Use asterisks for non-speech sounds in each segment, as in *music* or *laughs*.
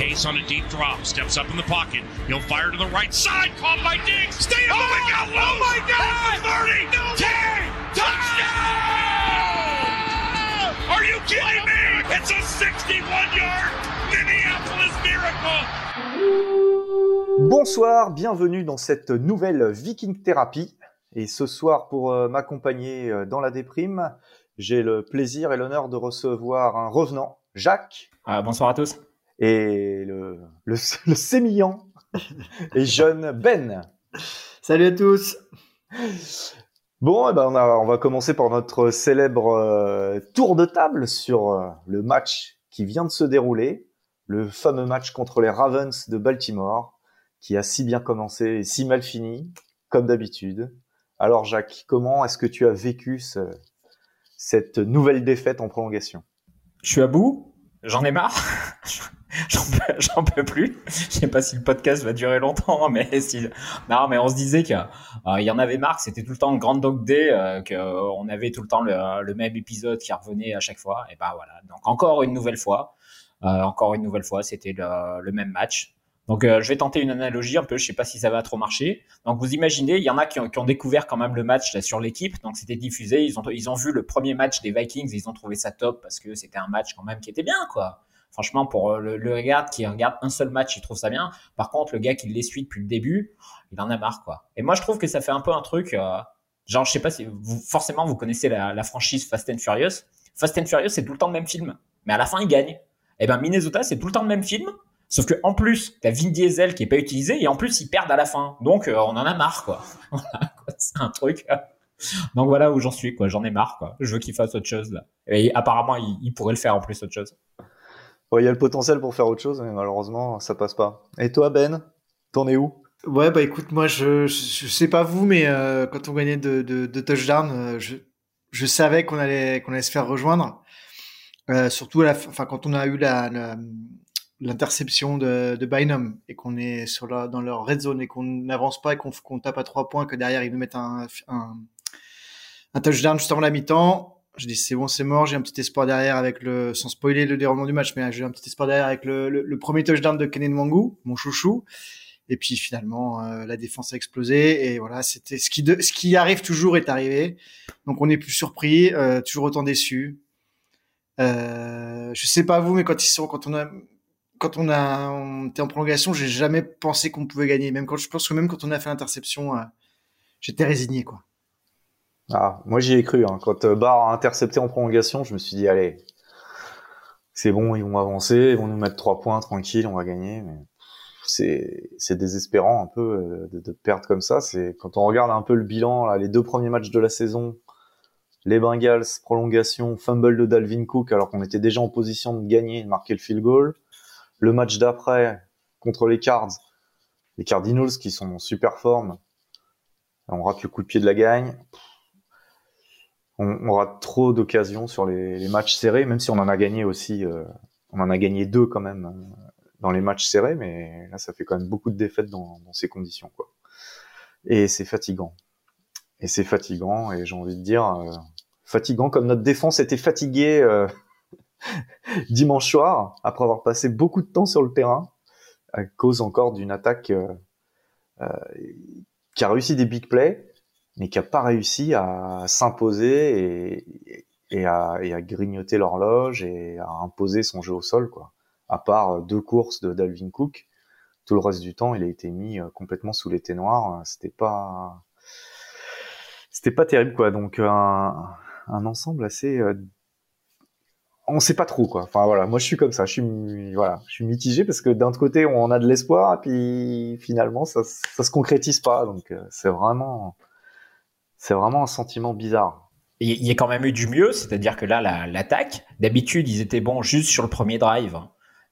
Case on a deep drop, steps up in the pocket. He'll fire to the right side, caught by Diggs. Stay oh, my God, oh my God! 30, no 10, touchdown! Are you kidding me? It's a 61-yard Minneapolis miracle! Bonsoir, bienvenue dans cette nouvelle Viking Thérapie. Et ce soir, pour euh, m'accompagner euh, dans la déprime, j'ai le plaisir et l'honneur de recevoir un revenant, Jacques. Ah, bonsoir à tous. Et le, le, *laughs* le sémillant *laughs* et jeune Ben. Salut à tous. Bon, eh ben on, a, on, va commencer par notre célèbre euh, tour de table sur euh, le match qui vient de se dérouler, le fameux match contre les Ravens de Baltimore, qui a si bien commencé et si mal fini, comme d'habitude. Alors Jacques, comment est-ce que tu as vécu ce, cette nouvelle défaite en prolongation? Je suis à bout, j'en ai marre, *laughs* *laughs* j'en peux, plus. Je sais pas si le podcast va durer longtemps, mais *laughs* non, mais on se disait qu'il euh, y en avait marre, c'était tout le temps le Grand Dog Day, euh, qu'on avait tout le temps le, même épisode qui revenait à chaque fois. Et ben voilà, donc encore une nouvelle fois, euh, encore une nouvelle fois, c'était le, même match. Donc, euh, je vais tenter une analogie un peu. Je sais pas si ça va trop marcher. Donc, vous imaginez, il y en a qui ont, découvert quand même le match sur l'équipe. Donc, c'était diffusé. Ils ont, ils ont vu le premier match des Vikings. ils ont trouvé ça top parce que c'était un match quand même qui était bien, quoi. Franchement, pour euh, le, le regarde qui regarde un seul match, il trouve ça bien. Par contre, le gars qui les suit depuis le début, il en a marre, quoi. Et moi, je trouve que ça fait un peu un truc. Euh, genre, je sais pas si vous forcément vous connaissez la, la franchise Fast and Furious. Fast and Furious, c'est tout le temps le même film, mais à la fin, il gagne. Et eh ben, Minnesota, c'est tout le temps le même film, Sauf que en plus, t'as Vin Diesel qui est pas utilisé et en plus ils perdent à la fin. Donc euh, on en a marre quoi. *laughs* c'est un truc. *laughs* Donc voilà où j'en suis quoi. J'en ai marre quoi. Je veux qu'il fasse autre chose là. Et apparemment il, il, pourrait le faire en plus autre chose. Il y a le potentiel pour faire autre chose, mais malheureusement ça passe pas. Et toi Ben, t'en es où? Ouais bah écoute moi je, je, sais pas vous mais euh, quand on gagnait de, de, de touchdown, euh, je, je savais qu'on allait qu'on allait se faire rejoindre. Euh, surtout à la, enfin quand on a eu la, la l'interception de, de Bynum et qu'on est sur la, dans leur red zone et qu'on n'avance pas et qu'on tape à trois points, que derrière ils nous mettent un, un, un touchdown juste avant la mi-temps. Je dis c'est bon, c'est mort. J'ai un petit espoir derrière avec le, sans spoiler le déroulement du match, mais j'ai un petit espoir derrière avec le, le, le premier touchdown de Kenan Wangu, mon chouchou. Et puis finalement, euh, la défense a explosé et voilà, c'était ce qui, de, ce qui arrive toujours est arrivé. Donc on est plus surpris, euh, toujours autant déçu. Euh, je sais pas vous, mais quand ils sont, quand on a, quand on a on était en prolongation, j'ai jamais pensé qu'on pouvait gagner. Même quand je pense que même quand on a fait l'interception, euh, j'étais résigné quoi. Ah, moi j'y ai cru. Hein. Quand euh, Barr a intercepté en prolongation, je me suis dit allez, c'est bon, ils vont avancer, ils vont nous mettre trois points tranquille, on va gagner. Mais c'est désespérant un peu euh, de, de, perdre comme ça. C'est quand on regarde un peu le bilan, là, les deux premiers matchs de la saison, les Bengals prolongation, fumble de Dalvin Cook alors qu'on était déjà en position de gagner, de marquer le field goal le match d'après contre les Cards, les Cardinals qui sont en super forme, on rate le coup de pied de la gagne. On, rate trop d'occasions sur les, matchs serrés, même si on en a gagné aussi. Euh, on en a gagné deux quand même euh, dans les matchs serrés, mais là ça fait quand même beaucoup de défaites dans, ces conditions, quoi. Et c'est fatigant. Et c'est fatigant, et j'ai envie de dire euh, fatigant comme notre défense était fatiguée *laughs* dimanche soir, après avoir passé beaucoup de temps sur le terrain, à cause encore d'une attaque euh, euh, qui a réussi des big plays, mais qui a pas réussi à s'imposer et, et, à, et, à, grignoter l'horloge et à imposer son jeu au sol, quoi. À part deux courses de Dalvin Cook, tout le reste du temps, il a été mis euh, complètement sous les noirs. C'était pas, c'était pas terrible, quoi. Donc un, un ensemble assez on sait pas trop quoi. Enfin voilà, moi je suis comme ça, je suis voilà, je suis mitigé parce que d'un côté on a de l'espoir et puis finalement ça ça se concrétise pas donc euh, c'est vraiment c'est vraiment un sentiment bizarre. Il y a quand même eu du mieux, c'est-à-dire que là l'attaque, d'habitude ils étaient bons juste sur le premier drive.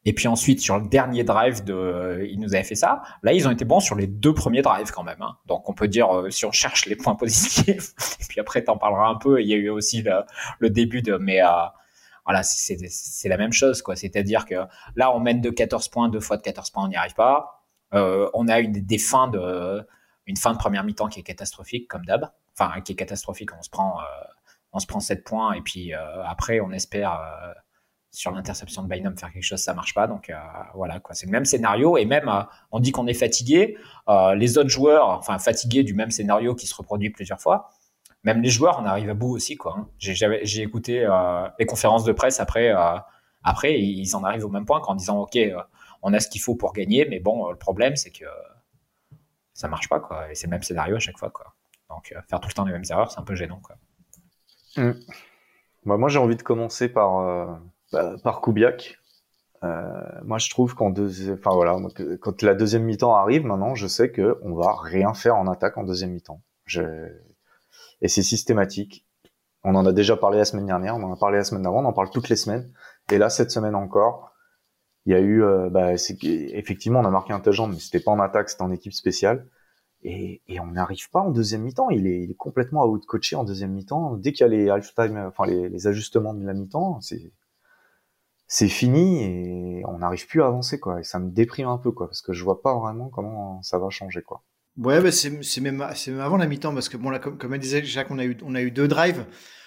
Et puis ensuite, sur le dernier drive, de, ils nous avaient fait ça. Là, ils ont été bons sur les deux premiers drives quand même. Hein. Donc, on peut dire, euh, si on cherche les points *laughs* positifs, et puis après, t'en parleras un peu. Il y a eu aussi le, début de, mais euh, voilà, c'est la même chose, quoi. C'est-à-dire que là, on mène de 14 points, deux fois de 14 points, on n'y arrive pas. Euh, on a une des de une fin de première mi-temps qui est catastrophique, comme d'hab. Enfin, qui est catastrophique. On se prend, euh, on se prend 7 points et puis euh, après, on espère sur l'interception de Bynum faire quelque chose, ça marche pas. Donc voilà c'est le même scénario et même on dit qu'on est fatigué. les autres joueurs, enfin fatigués du même scénario qui se reproduit plusieurs fois. Même les joueurs, on arrive à bout aussi quoi. Hein. J'ai écouté les conférences de presse après. après, ils en arrivent au même point qu'en disant ok, on a ce qu'il faut pour gagner, mais bon, le problème c'est que ça marche pas quoi. Et c'est le même scénario à chaque fois quoi. Donc euh, faire tout le temps les mêmes erreurs, c'est un peu gênant quoi. Mm. Bah, moi j'ai envie de commencer par euh, bah, par Kubiak. Euh, moi je trouve qu'en deux, enfin voilà, quand la deuxième mi-temps arrive maintenant, je sais que on va rien faire en attaque en deuxième mi-temps. Je... Et c'est systématique. On en a déjà parlé la semaine dernière, on en a parlé la semaine d'avant, on en parle toutes les semaines. Et là cette semaine encore, il y a eu, euh, bah, effectivement, on a marqué un touchdown, mais c'était pas en attaque, c'était en équipe spéciale. Et, et on n'arrive pas en deuxième mi-temps. Il est, il est complètement out coaché en deuxième mi-temps. Dès qu'il y a les halftime, enfin les, les ajustements de la mi-temps, c'est c'est fini et on n'arrive plus à avancer quoi. Et ça me déprime un peu quoi, parce que je vois pas vraiment comment ça va changer quoi. Ouais, bah c'est même même avant la mi-temps parce que bon là comme, comme elle disait Jacques, on a eu on a eu deux drives.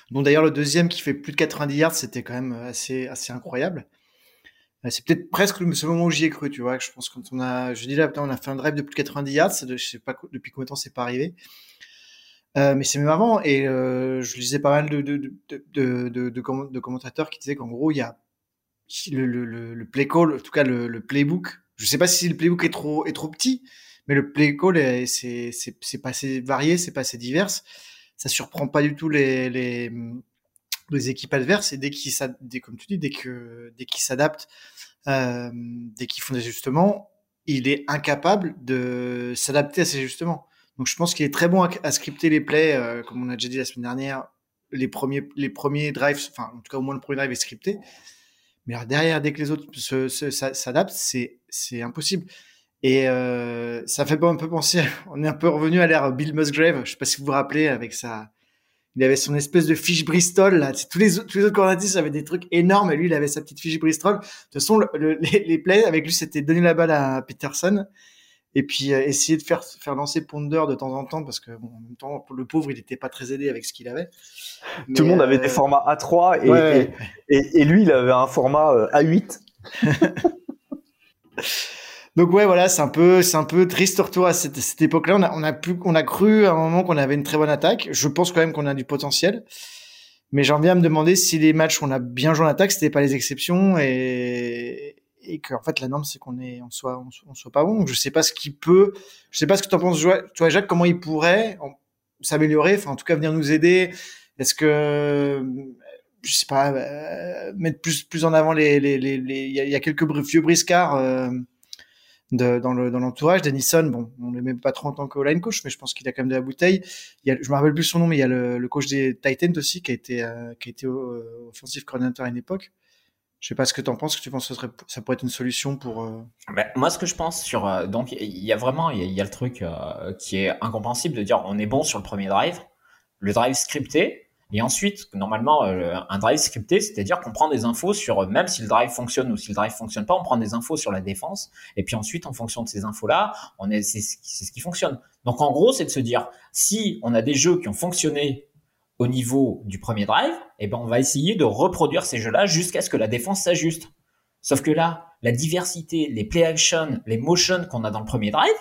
Dont d'ailleurs le deuxième qui fait plus de 90 yards, c'était quand même assez assez incroyable. C'est peut-être presque le moment où j'y ai cru, tu vois. Je pense quand on a, je dis là, on a fait un drive de plus de 90 yards, je sais pas depuis combien de temps c'est pas arrivé. Euh, mais c'est même avant, et euh, je lisais pas mal de, de, de, de, de, de commentateurs qui disaient qu'en gros, il y a le, le, le, play call, en tout cas le, le, playbook. Je sais pas si le playbook est trop, est trop petit, mais le play call, c'est pas assez varié, c'est pas assez divers. Ça surprend pas du tout les, les, les équipes adverses et dès qu'ils comme tu dis dès que dès qu'ils s'adaptent euh, dès qu'ils font des ajustements il est incapable de s'adapter à ces ajustements. Donc je pense qu'il est très bon à, scripter les plays euh, comme on a déjà dit la semaine dernière les premiers les premiers drives enfin en tout cas au moins le premier drive est scripté. Mais derrière dès que les autres s'adaptent c'est c'est impossible. Et euh, ça fait un peu penser *laughs* on est un peu revenu à l'ère Bill Musgrave. Je sais pas si vous vous rappelez avec sa il avait son espèce de fiche Bristol là. Tous les tous les autres coordinatistes avaient des trucs énormes et lui il avait sa petite fiche Bristol. De toute façon, le, les, les, plays avec lui c'était donner la balle à Peterson et puis euh, essayer de faire faire lancer Ponder de temps en temps parce que bon, en même temps le pauvre il n'était pas très aidé avec ce qu'il avait. Tout le monde avait des euh, formats A3 et, et, et, lui il avait un format euh, A8. *laughs* Donc ouais, voilà, c'est un peu, c'est un peu triste retour à cette, cette époque-là. On a, on a pu, on a cru à un moment qu'on avait une très bonne attaque. Je pense quand même qu'on a du potentiel. Mais j'en viens à me demander si les matchs où on a bien joué en attaque, c'était pas les exceptions et, et que en fait la norme c'est qu'on est, on soit, on soit, pas bon. Donc, je sais pas ce qui peut, je sais pas ce que tu en penses, toi Jacques, comment il pourrait s'améliorer, enfin en tout cas venir nous aider. Est-ce que je sais pas, euh, mettre plus plus en avant les les les, il y, a quelques vieux briscards. Euh, dans le dans l'entourage. Denison, bon, on le met pas trop en tant que line coach, mais je pense qu'il a quand même de la bouteille. Il y a, je me rappelle plus son nom, mais il y a le, le coach des Titans aussi qui a été euh, qui a été euh, offensive coordinator à une époque. Je sais pas ce que tu en penses, que tu penses que ça, serait, ça pourrait être une solution pour. Euh... Ben, moi, ce que je pense sur donc il y a vraiment il y, a le truc qui est incompréhensible de dire on est bon sur le premier drive, le drive scripté, et ensuite, normalement, euh, un drive scripté, c'est-à-dire qu'on prend des infos sur, euh, même si le drive fonctionne ou si le drive fonctionne pas, on prend des infos sur la défense. Et puis ensuite, en fonction de ces infos-là, c'est, ce qui fonctionne. Donc en gros, c'est de se dire, si on a des jeux qui ont fonctionné au niveau du premier drive, eh ben on va essayer de reproduire ces jeux-là jusqu'à ce que la défense s'ajuste. Sauf que là, la diversité, les play action, les motions qu'on a dans le premier drive,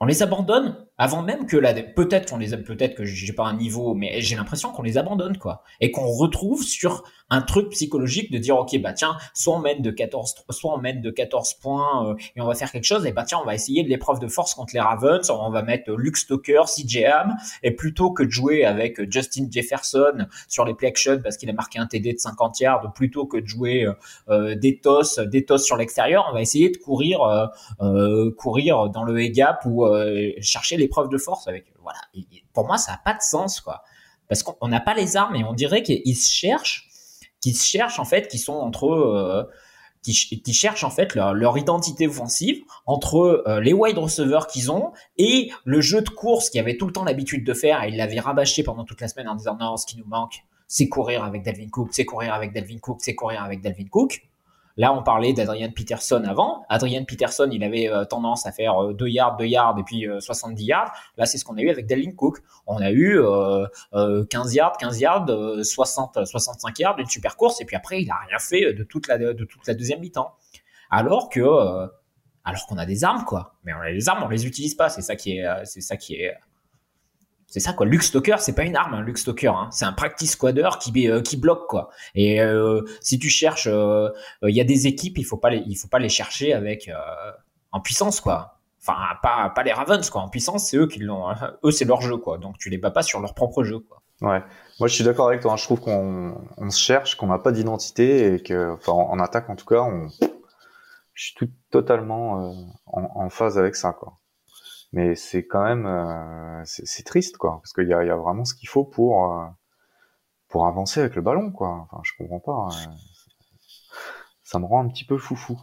on les abandonne avant même que la peut-être qu'on les peut-être que j'ai pas un niveau mais j'ai l'impression qu'on les abandonne quoi. Et qu'on retrouve sur un truc psychologique de dire ok bah tiens soit on mène de 14 soit on mène de 14 points euh, et on va faire quelque chose et bah tiens on va essayer de l'épreuve de force contre les Ravens on va mettre Luke Stoker CJ Ham et plutôt que de jouer avec Justin Jefferson sur les play action parce qu'il a marqué un TD de 50 yards plutôt que de jouer euh, euh, des tosses des tosses sur l'extérieur on va essayer de courir euh, courir dans le gap ou chercher les preuve de force avec voilà. pour moi, ça a pas de sens quoi, parce qu'on n'a pas les armes et on dirait qu'ils se cherchent, qu'ils se cherchent en fait, qui sont entre eux. qui, qui, cherchent en fait leur, identité offensive entre euh, les wide receivers qu'ils ont et le jeu de course qu'ils avaient tout le temps l'habitude de faire et ils l'avaient rabâché pendant toute la semaine en disant non ce qui nous manque c'est courir avec Delvin Cook c'est courir avec Delvin Cook c'est courir avec Delvin Cook Là, on parlait d'Adrian Peterson avant. Adrian Peterson, il avait euh, tendance à faire 2 yards, 2 yards et puis 70 yards. Là, c'est ce qu'on a eu avec Delvin Cook. On a eu 15 yards, 15 yards, 60, 65 yards, une super course et puis après, il a rien fait de toute la, deuxième mi-temps. Alors que, alors qu'on a des armes, quoi. Mais on a des armes, on les utilise pas. C'est ça c'est ça qui est, c'est ça quoi. Luke Stalker, c'est pas une arme, hein, Luke Stalker. Hein. C'est un practice squatter qui euh, qui bloque quoi. Et euh, si tu cherches, euh, il y a des équipes, il faut pas les, il faut pas les chercher avec en puissance quoi. Enfin pas pas les Ravens quoi. En puissance, c'est eux qui l'ont. Hein. *laughs* Eux c'est leur jeu quoi. Donc tu les bats pas sur leur propre jeu quoi. Ouais. Moi je suis d'accord avec toi. Je trouve qu'on on se cherche, qu'on n'a pas d'identité et que, enfin en, attaque en tout cas, on... je suis tout totalement en, en phase avec ça quoi mais c'est quand même euh, c'est triste quoi. Parce qu'il y a, y a, vraiment ce qu'il faut pour euh, pour avancer avec le ballon quoi. Enfin je comprends pas hein. ça me rend un petit peu foufou.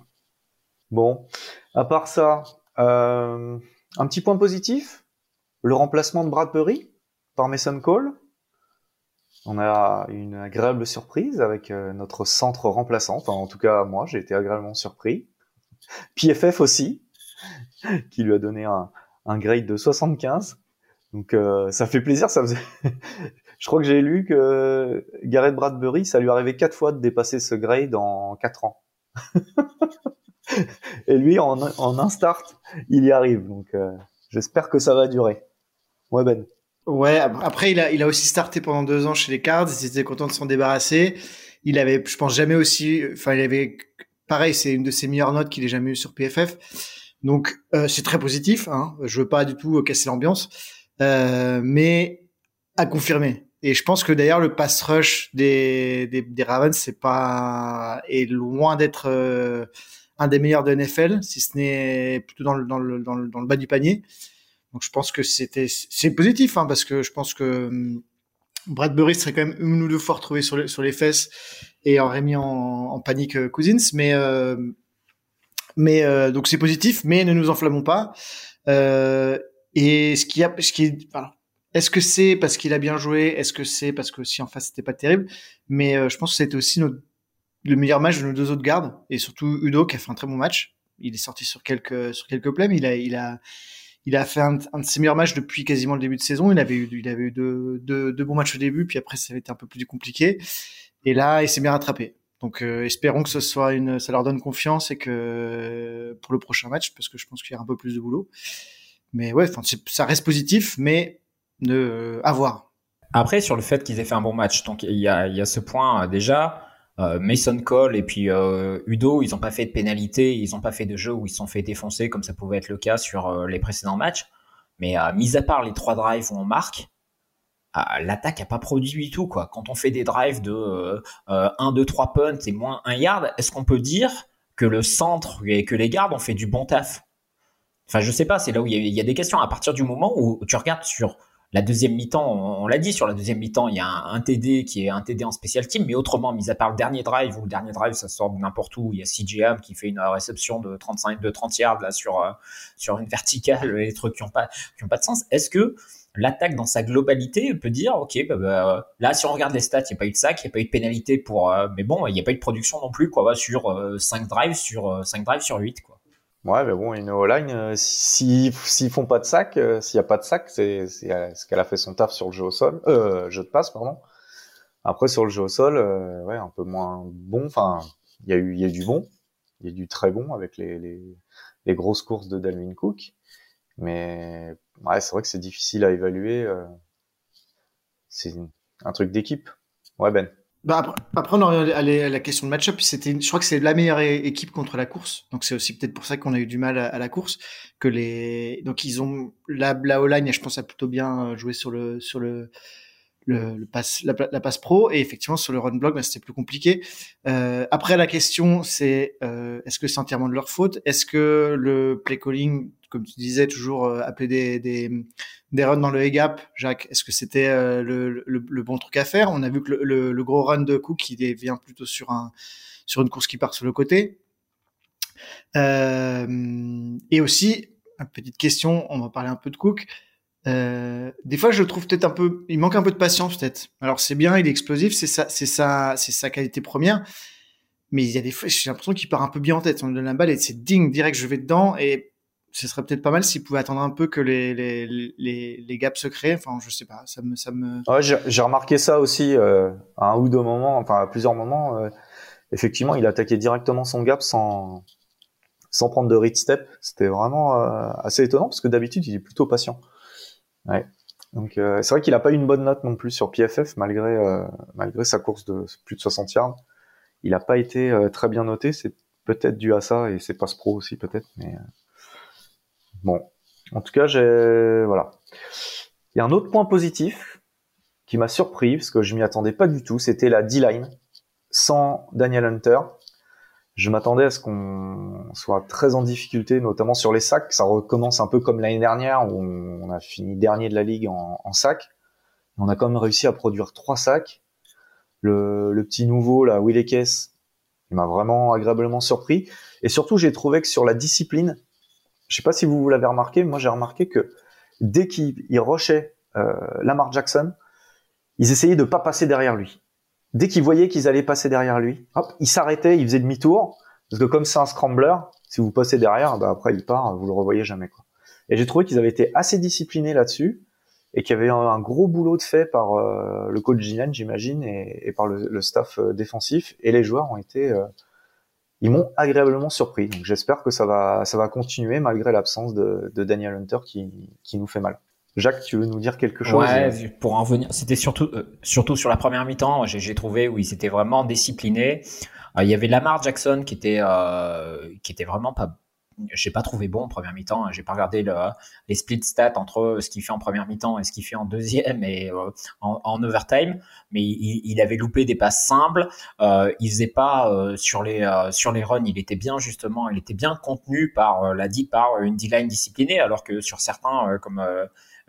Bon. À part ça euh, un petit point positif. Le remplacement de Bradbury par Mason Cole. On a une agréable surprise avec notre centre remplaçant. Enfin en tout cas moi j'ai été agréablement surpris. PFF aussi qui lui a donné un, un grade de 75. Donc euh, ça fait plaisir, ça faisait... *laughs* Je crois que j'ai lu que Gareth Bradbury, ça lui arrivait quatre fois de dépasser ce grade en quatre ans. *laughs* Et lui, en, un start, il y arrive. Donc euh, j'espère que ça va durer. Ouais Ben. Ouais, après il a, il a aussi starté pendant deux ans chez les Cards, il était content de s'en débarrasser. Il avait, je pense jamais aussi, enfin il avait, pareil, c'est une de ses meilleures notes qu'il ait jamais eu sur PFF. Donc euh, c'est très positif. Hein. Je veux pas du tout casser l'ambiance, euh, mais à confirmer. Et je pense que d'ailleurs le pass rush des, des, des Ravens c'est pas est loin d'être euh, un des meilleurs de NFL, si ce n'est plutôt dans le, dans le, dans le, dans le bas du panier. Donc je pense que c'était c'est positif hein, parce que je pense que hum, Bradbury serait quand même une ou deux fois retrouvé sur les, sur les fesses et aurait mis en, en panique Cousins, mais euh, mais euh, donc c'est positif, mais ne nous enflammons pas. Euh, et ce qui a, ce qui est, est-ce que c'est parce qu'il a bien joué? Est-ce que c'est parce que si en face c'était pas terrible? Mais euh, je pense que c'était aussi notre, le meilleur match de nos deux autres gardes et surtout Udo qui a fait un très bon match. Il est sorti sur quelques sur quelques plays, mais il a il a il a fait un, de ses meilleurs matchs depuis quasiment le début de saison. Il avait eu il avait eu deux, deux, deux bons matchs au début, puis après ça avait été un peu plus compliqué. Et là, il s'est bien rattrapé. Donc euh, espérons que ce soit une, ça leur donne confiance et que pour le prochain match, parce que je pense qu'il y a un peu plus de boulot. Mais ouais, ça reste positif, mais de à voir. Après, sur le fait qu'ils aient fait un bon match, donc il y a, y a ce point euh, déjà. Euh, Mason Cole et puis Udo, ils n'ont pas fait de pénalité, ils n'ont pas fait de jeu où ils se sont fait défoncer comme ça pouvait être le cas sur les précédents matchs. Mais mis à part les trois drives où on marque, l'attaque a pas produit du tout quoi. Quand on fait des drives de 1 2 3 punts et moins 1 yard, est-ce qu'on peut dire que le centre et que les gardes ont fait du bon taf? Enfin, je sais pas, c'est là où il y, a des questions à partir du moment où tu regardes sur la deuxième mi-temps, on, l'a dit sur la deuxième mi-temps, il y a un, TD qui est un TD en spécial team, mais autrement, mis à part le dernier drive, où le dernier drive, ça sort n'importe où, il y a CJM qui fait une réception de 35, de 30 yards là sur, euh, sur une verticale, *laughs* et des trucs qui n'ont pas, qui ont pas de sens. Est-ce que l'attaque dans sa globalité peut dire ok bah, bah, là si on regarde les stats il n'y a pas eu de sac il n'y a pas eu de pénalité pour euh, mais bon il n'y a pas eu de production non plus quoi sur 5 euh, drives sur 5 euh, drives sur 8 quoi ouais mais bon une O-line s'ils s'ils font pas de sac s'il n'y a pas de sac c'est ce qu'elle a fait son taf sur le jeu au sol jeu de passe pardon après sur le jeu au sol ouais un peu moins bon enfin il y a eu y a du bon il y a du très bon avec les, les, les grosses courses de Dalvin Cook mais ouais, c'est vrai que c'est difficile à évaluer. Euh, c'est un truc d'équipe. Ouais, Ben. Bah après, après, on allé à la question de match-up. C'était, je crois que c'est la meilleure équipe contre la course. Donc c'est aussi peut-être pour ça qu'on a eu du mal à, la course. Que les, donc ils ont la, la O-line, je pense, a plutôt bien joué sur le sur le le, le pass, la, la, passe pro et effectivement sur le run block bah, c'était plus compliqué euh, après la question c'est euh, est-ce que c'est entièrement de leur faute? Est-ce que le play calling comme tu disais toujours euh, appeler des, des, des runs dans le A-gap Jacques est-ce que c'était euh, le, le, le, bon truc à faire? On a vu que le, le, gros run de Cook il vient plutôt sur un sur une course qui part sur le côté euh, et aussi une petite question on va parler un peu de Cook euh, des fois, je le trouve peut-être un peu, il manque un peu de patience peut-être. Alors c'est bien, il est explosif, c'est ça, c'est ça, c'est sa qualité première. mais il y a des fois, j'ai l'impression qu'il part un peu bien en tête. On lui donne la balle et c'est ding, direct, je vais dedans. Et ce serait peut-être pas mal s'il pouvait attendre un peu que les, gaps se créent. Enfin, je sais pas, ça me. Ça j'ai remarqué ça aussi euh, à un ou deux moments, enfin à plusieurs moments. Euh, effectivement, il attaquait directement son gap sans, sans prendre de read step. C'était vraiment euh, assez étonnant parce que d'habitude, il est plutôt patient. Ouais. Donc c'est vrai qu'il a pas eu une bonne note non plus sur PFF malgré malgré sa course de plus de 60 yards. Il a pas été très bien noté. C'est peut-être dû à ça et c'est passe pro aussi peut-être, mais Bon, en tout cas, j'ai voilà. Il y a un autre point positif qui m'a surpris parce que je m'y attendais pas du tout. C'était la D-line sans Daniel Hunter. Je m'attendais à ce qu'on soit très en difficulté, notamment sur les sacs. Ça recommence un peu comme l'année dernière où on a fini dernier de la ligue en, en sacs. On a quand même réussi à produire trois sacs. Le, petit nouveau, là, Will Kess, il m'a vraiment agréablement surpris. Et surtout, j'ai trouvé que sur la discipline, je sais pas si vous l'avez remarqué, moi j'ai remarqué que dès qu'ils rushaient euh, Lamar Jackson, ils essayaient de pas passer derrière lui. Dès qu'ils voyaient qu'ils allaient passer derrière lui, hop, ils s'arrêtaient, ils faisaient demi-tour, parce que comme c'est un scrambler, si vous passez derrière, bah après il part, vous le revoyez jamais quoi. Et j'ai trouvé qu'ils avaient été assez disciplinés là-dessus et qu'il y avait un, gros boulot de fait par euh, le coach Gillen, j'imagine, et, et, par le, le staff euh, défensif. Et les joueurs ont été euh, ils m'ont agréablement surpris. Donc j'espère que ça va, ça va continuer malgré l'absence de, de, Daniel Hunter qui, qui nous fait mal. Jacques, tu veux nous dire quelque chose Ouais, pour en venir, c'était surtout, euh, surtout sur la première mi-temps, j'ai trouvé où ils étaient vraiment disciplinés. Euh, il y avait Lamar Jackson qui était, euh, qui était vraiment pas j'ai pas trouvé bon en première mi-temps. Hein. J'ai pas regardé le, les split stats entre ce qu'il fait en première mi-temps et ce qu'il fait en deuxième et euh, en, en, overtime. Mais il, il, avait loupé des passes simples. Euh, il faisait pas euh, sur les euh, sur les runs. Il était bien justement. Il était bien contenu par la dit par une D-line disciplinée, alors que sur certains comme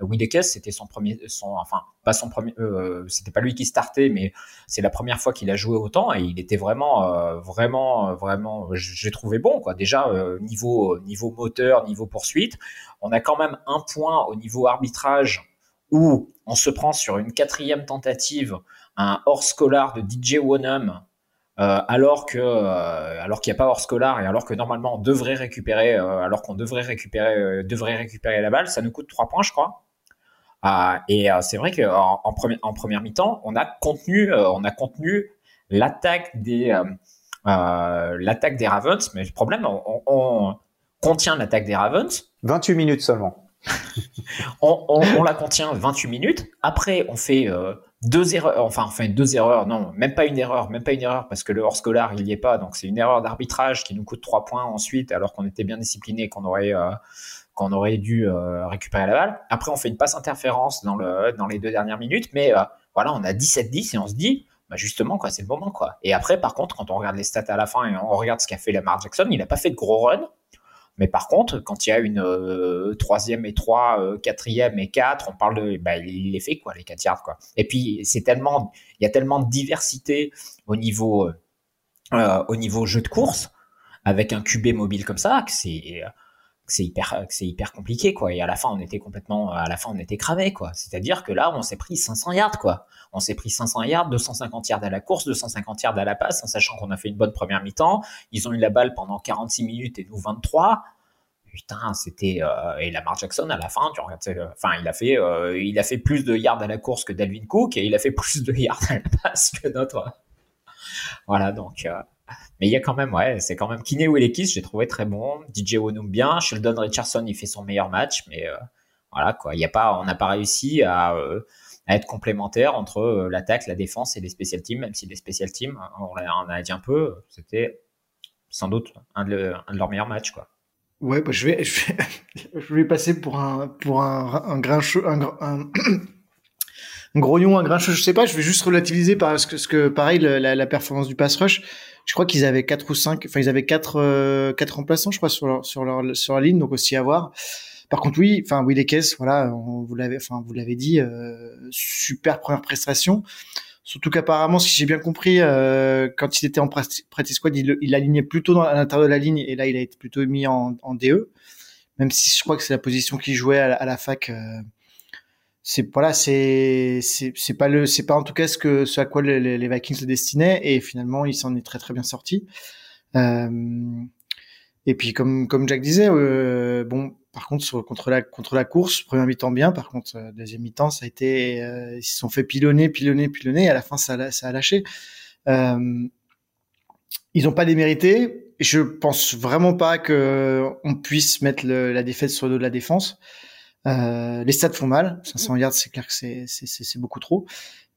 Widekes, c'était son premier, son, enfin pas son premier, euh, c'était pas lui qui startait, mais c'est la première fois qu'il a joué autant et il était vraiment, euh, vraiment, vraiment, j'ai trouvé bon quoi. Déjà euh, niveau niveau moteur, niveau poursuite, on a quand même un point au niveau arbitrage où on se prend sur une quatrième tentative un hors scolar de DJ Wonham euh, alors que euh, alors qu'il n'y a pas hors scolar et alors que normalement on devrait récupérer euh, alors qu'on devrait récupérer devrait récupérer la balle ça nous coûte 3 points je crois euh, et euh, c'est vrai qu'en en, première, en première mi-temps, on a contenu, euh, on a contenu l'attaque des l'attaque des Ravens, mais le problème, on, on contient l'attaque des Ravens. 28 minutes seulement. *laughs* on, on, on, la contient 28 minutes. Après, on fait euh, deux erreurs, enfin, on fait deux erreurs, non, même pas une erreur, même pas une erreur, parce que le hors scolar, il n'y est pas. Donc, c'est une erreur d'arbitrage qui nous coûte trois points ensuite, alors qu'on était bien discipliné et qu'on aurait, euh, qu'on aurait dû euh, récupérer la balle. Après, on fait une passe interférence dans, le, dans les deux dernières minutes, mais euh, voilà, on a 17-10 et on se dit, bah justement, quoi, c'est le moment, quoi. Et après, par contre, quand on regarde les stats à la fin et on regarde ce qu'a fait Lamar Jackson, il n'a pas fait de gros run. Mais par contre, quand il y a une euh, troisième et trois, quatrième et quatre, on parle de, bah, il les fait quoi, les quatre yards quoi. Et puis c'est tellement, il y a tellement de diversité au niveau, au niveau jeu de course avec un QB mobile comme ça que c'est c'est hyper c'est hyper compliqué quoi. Et à la fin on était complètement à la fin on était cramé quoi. C'est-à-dire que là on s'est pris 500 yards quoi. On s'est pris 500 yards 250 yards à la course 250 yards à la passe en sachant qu'on a fait une bonne première mi-temps. Ils ont eu la balle pendant 46 minutes et nous 23 putain c'était euh, et Lamar Jackson à la fin tu regardes euh, enfin il a fait euh, il a fait plus de yards à la course que Dalvin Cook et il a fait *laughs* plus de yards à la passe que notre voilà donc euh, mais il y a quand même, ouais, c'est quand même Kiné Willekis, j'ai trouvé très bon. DJ Wonum bien. Sheldon Richardson, il fait son meilleur match, mais euh, voilà quoi. Il y a pas, on n'a pas réussi à, euh, être complémentaire entre euh, l'attaque, la défense et les special teams, même si les special teams, on, on a dit un peu, c'était sans doute un de, leurs meilleurs matchs quoi. Ouais, bah je vais, je vais, *laughs* je vais passer pour un, pour un, un grincheux, un *clears throat* un grognon, un grincheux, je sais pas. Je vais juste relativiser parce que, ce que pareil, la, la performance du pass rush. Je crois qu'ils avaient quatre ou cinq, enfin ils avaient quatre euh, quatre remplaçants, je crois, sur leur la ligne, donc aussi à voir. Par contre, oui, enfin oui les caisses, voilà, vous l'avez, enfin vous l'avez dit, euh, super première prestation. Surtout qu'apparemment, si j'ai bien compris, euh, quand il était en practice squad, il, il alignait plutôt à l'intérieur de la ligne, et là il a été plutôt mis en, DE. Même si je crois que c'est la position qu'il jouait à la, fac. C'est voilà, c'est c'est pas le c'est pas en tout cas ce que ce à quoi les, les Vikings le destinaient et finalement il s'en est très très bien sorti. Euh, et puis comme comme Jack disait, euh, bon par contre sur, contre la contre la course, premier mi-temps bien, par contre euh, deuxième mi-temps ça a été euh, ils se sont fait pilonner pilonner pilonner et à la fin ça ça a lâché. Euh, ils n'ont pas démérité. Je pense vraiment pas que on puisse mettre le, la défaite sur le dos de la défense. Euh, les stats font mal. 500 yards, c'est clair que c'est, beaucoup trop.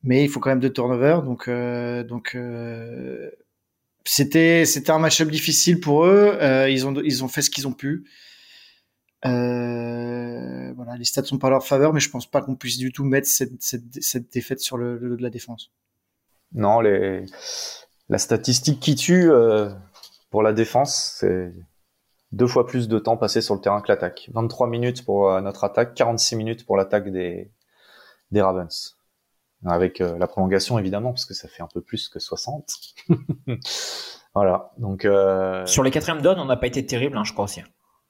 Mais il faut quand même deux turnovers. Donc, euh, euh, c'était, un match-up difficile pour eux. Ils, ont, fait ce qu'ils ont pu. Voilà, les stats sont pas à leur faveur, mais je pense pas qu'on puisse du tout mettre cette, défaite sur le, le de la défense. Non, la statistique qui tue pour la défense, c'est deux fois plus de temps passé sur le terrain que l'attaque. 23 minutes pour euh, notre attaque, 46 minutes pour l'attaque des, des Ravens. Avec euh, la prolongation évidemment, parce que ça fait un peu plus que 60. *laughs* voilà, donc... Euh... Sur les quatrièmes downs, on n'a pas été terrible, hein, je crois aussi.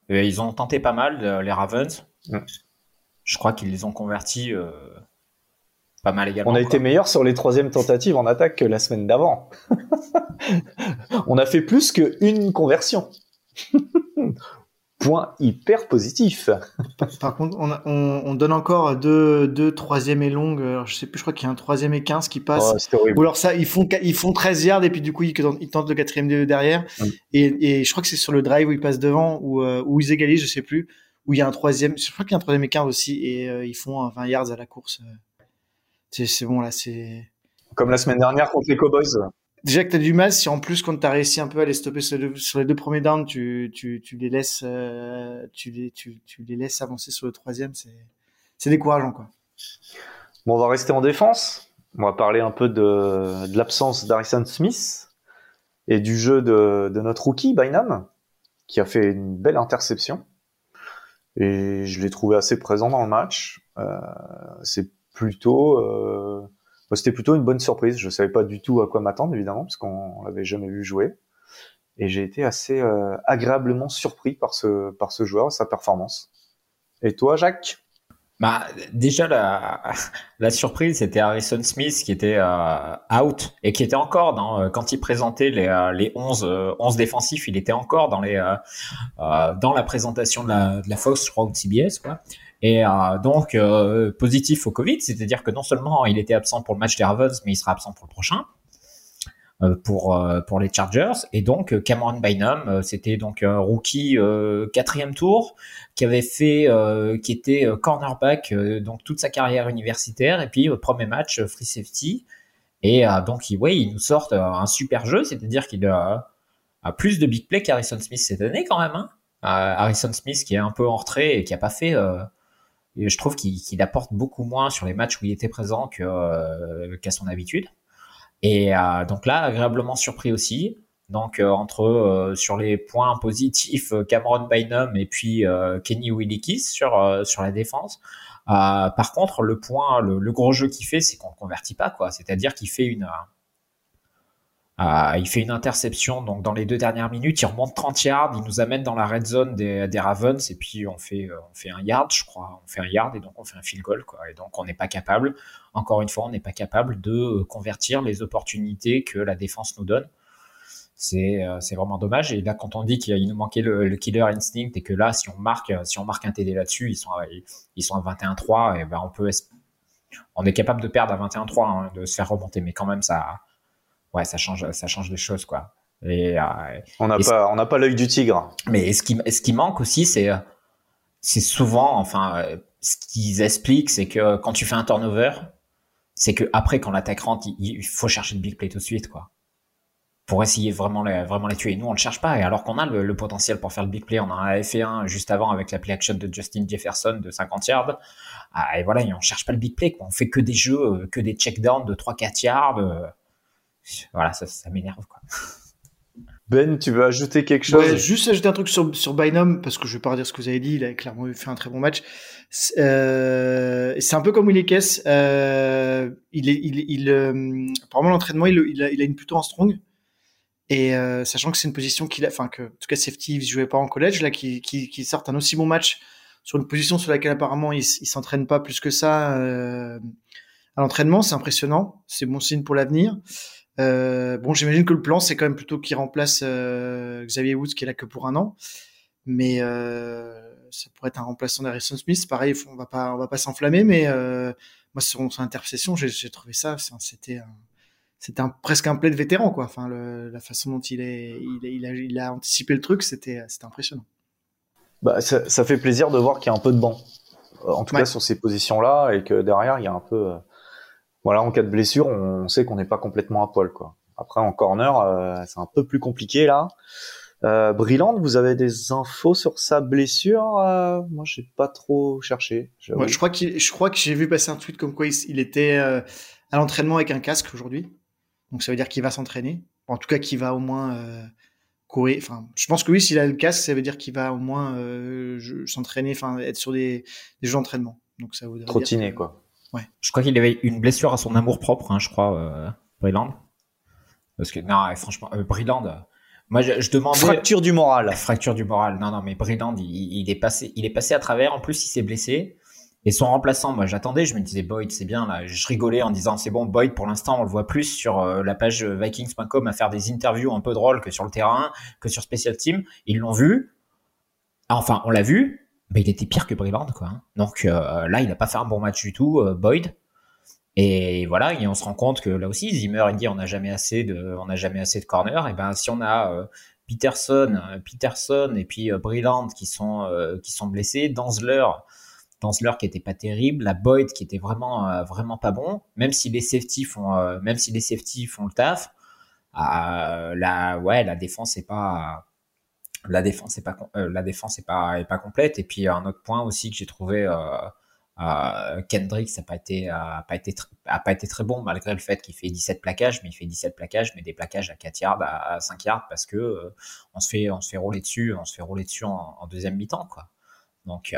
Et ils ont tenté pas mal, les Ravens. Mm. Je crois qu'ils les ont convertis euh, pas mal également. On a quoi. été meilleur sur les troisièmes tentatives en attaque que la semaine d'avant. *laughs* on a fait plus qu'une conversion. *laughs* Point hyper positif. Par contre, on, a, on, on, donne encore deux, deux troisième et longues. Alors, je sais plus, je crois qu'il y a un troisième et 15 qui passe. Oh, Ou alors ça, ils font, ils font 13 yards et puis du coup, ils, ils tentent le quatrième derrière. Mm. Et, et, je crois que c'est sur le drive où ils passent devant ou euh, où ils égalisent, je sais plus. Où il y a un troisième, je crois qu'il y a un troisième et 15 aussi et euh, ils font 20 yards à la course. C'est bon là, c'est. Comme la semaine dernière contre les Cowboys déjà que tu as du mal, si en plus quand tu as réussi un peu à les stopper sur, le, sur les deux premiers downs, tu, tu, tu les laisses euh, tu, les, laisses avancer sur le troisième, c'est décourageant quoi. Bon, on va rester en défense. On va parler un peu de, l'absence d'Harrison Smith et du jeu de, de notre rookie Bynum, qui a fait une belle interception. Et je l'ai trouvé assez présent dans le match. Euh, c'est plutôt euh, c'était plutôt une bonne surprise. Je savais pas du tout à quoi m'attendre, évidemment, parce qu'on l'avait jamais vu jouer. Et j'ai été assez euh, agréablement surpris par ce, par ce joueur, sa performance. Et toi, Jacques? Bah, déjà, la, *laughs* la surprise, c'était Harrison Smith qui était euh, out et qui était encore dans, euh, quand il présentait les, les 11, 11 défensifs, il était encore dans, les, dans la présentation de la, de la Fox, je crois, ou de CBS. Quoi. Et euh, donc euh, positif au Covid, c'est-à-dire que non seulement il était absent pour le match des Ravens, mais il sera absent pour le prochain, euh, pour pour les Chargers. Et donc Cameron Bynum, c'était donc un rookie quatrième tour qui avait fait, qui était cornerback donc toute sa carrière universitaire. Et puis premier match free safety. Et donc il, ouais, il nous sort un super jeu, c'est-à-dire qu'il a, a, plus de big play qu'Harrison Smith cette année quand même. Hein. Harrison Smith qui est un peu en retrait et qui a pas fait et je trouve qu'il qu apporte beaucoup moins sur les matchs où il était présent qu'à euh, son habitude. Et euh, donc là, agréablement surpris aussi. Donc euh, entre euh, sur les points positifs, euh, Cameron Bynum et puis euh, Kenny Willikis sur sur la défense. par contre, le point, le, le gros jeu qu'il fait, c'est qu'on ne convertit pas quoi. C'est-à-dire qu'il fait une euh, il fait une interception donc dans les deux dernières minutes, il remonte 30 yards, il nous amène dans la red zone des, Ravens et puis on fait euh, on fait un yard, je crois, on fait un yard et donc on fait un field goal quoi. Et donc on n'est pas capable, encore une fois, on n'est pas capable de euh, convertir les opportunités que la défense nous donne. C'est euh, vraiment dommage. Et là, quand on dit qu'il nous manquait le, le, killer instinct et que là, si on marque si on marque un TD là-dessus, ils sont à, ils sont à 21-3 et ben on peut on est capable de perdre à 21-3, hein, de se faire remonter, mais quand même ça ouais, ça change, ça change les choses, quoi. Et, euh, on n'a pas, on n'a pas l'œil du tigre. Mais ce qui, ce qui manque aussi, c'est, c'est souvent, enfin, ce qu'ils expliquent, c'est que quand tu fais un turnover, c'est que après, quand l'attaque rentre, il, il, faut chercher le big play tout de suite, quoi. Pour essayer vraiment les, vraiment les tuer. Nous, on le cherche pas. Et alors qu'on a le, le, potentiel pour faire le big play, on fait un juste avant avec la play action de Justin Jefferson de 50 yards. Ah, et voilà, et on cherche pas le big play, quoi. On fait que des jeux, que des checkdowns de 3-4 yards voilà, ça, ça m'énerve quoi. Ben, tu veux ajouter quelque chose? Ouais, Juste ajouter un truc sur, sur Bynum, parce que je vais pas redire ce que vous avez dit, il a clairement fait un très bon match. Euh, c'est un peu comme Willy Kess. Euh, il est, il, il, euh, apparemment l'entraînement, il, il, a, il a une plutôt en strong. Et euh, sachant que c'est une position qu'il a, enfin que en tout cas safety, il jouait pas en collège, là, qui, qui, un aussi bon match sur une position sur laquelle apparemment il, il s'entraîne pas plus que ça euh, à l'entraînement. C'est impressionnant. C'est bon signe pour l'avenir. Euh, bon, j'imagine que le plan, c'est quand même plutôt qu'il remplace euh, Xavier Woods, qui est là que pour un an. Mais euh, ça pourrait être un remplaçant d'Harrison Smith. Pareil, on va pas, on va pas s'enflammer, mais moi, sur son intercession, j'ai trouvé ça, c'était c'était presque un play de vétéran, quoi. Enfin, le, la façon dont il est, il, il, a, il a anticipé le truc, c'était, c'était impressionnant. Bah, ça, ça, fait plaisir de voir qu'il y a un peu de banc, en tout ouais. cas sur ces positions-là, et que derrière il y a un peu, voilà, en cas de blessure, on sait qu'on n'est pas complètement à poil, quoi. Après, en corner, euh, c'est un peu plus compliqué là. Euh, Brilland, vous avez des infos sur sa blessure euh, Moi, j'ai pas trop cherché. Ouais, je crois qu'il, je crois que j'ai vu passer un tweet comme quoi il, il était euh, à l'entraînement avec un casque aujourd'hui. Donc ça veut dire qu'il va s'entraîner. En tout cas, qu'il va au moins euh, courir. Enfin, je pense que oui, s'il a le casque, ça veut dire qu'il va au moins euh, s'entraîner, enfin être sur des, des jeux d'entraînement. Donc ça voudrait Trottiner, que, quoi. Ouais. Je crois qu'il avait une blessure à son amour propre, hein, je crois, euh, Brilland. Parce que non, franchement, euh, Brilland. Moi, je, je, demandais fracture du moral. Fracture du moral. Non, non, mais Brilland, il, il, est passé, il est passé à travers. En plus, il s'est blessé. Et son remplaçant, moi, j'attendais. Je me disais Boyd, c'est bien là. Je rigolais en disant c'est bon, Boyd. Pour l'instant, on le voit plus sur euh, la page Vikings.com à faire des interviews un peu drôles que sur le terrain, que sur Special Team. Ils l'ont vu. Enfin, on l'a vu. Il était pire que Brilland, quoi. hein. Donc euh, là, il n'a pas fait un bon match du tout, euh, Boyd. Et voilà, et on se rend compte que là aussi, Zimmer il dit on n'a jamais assez de, on jamais assez de corner. Et ben si on a euh, Peterson, Peterson et puis Brilland qui sont qui sont blessés, Danzler, qui était pas terrible, la Boyd qui était vraiment vraiment pas bon. Même si les safety font, même si les safety font le taf, la ouais la défense est pas la défense est pas euh, la défense est pas est pas complète et puis un autre point aussi que j'ai trouvé euh, euh, Kendrick n'a pas été a pas été a pas été très bon malgré le fait qu'il fait 17 plaquages mais il fait 17 plaquages mais des plaquages à 4 yards à, 5 yards parce que euh, on se fait on se fait rouler dessus on se fait rouler dessus en, en deuxième mi-temps quoi donc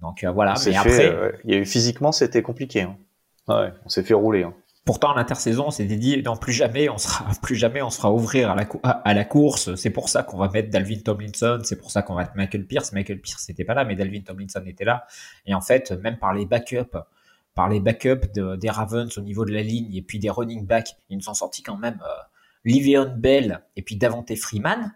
donc voilà mais fait, après il y a eu physiquement c'était compliqué hein. ouais, on s'est fait rouler hein. Pourtant, l'intersaison, on s'était dit, non, plus jamais, on sera, *laughs* plus jamais, on se fera ouvrir à la, course. C'est pour ça qu'on va mettre Dalvin Tomlinson. C'est pour ça qu'on va mettre Michael Pierce. Michael Pierce n'était pas là, mais Dalvin Tomlinson était là. Et en fait, même par les backups, par les backups de, des Ravens au niveau de la ligne et puis des running backs, ils nous ont sorti quand même euh, Livion Bell et puis Davante Freeman.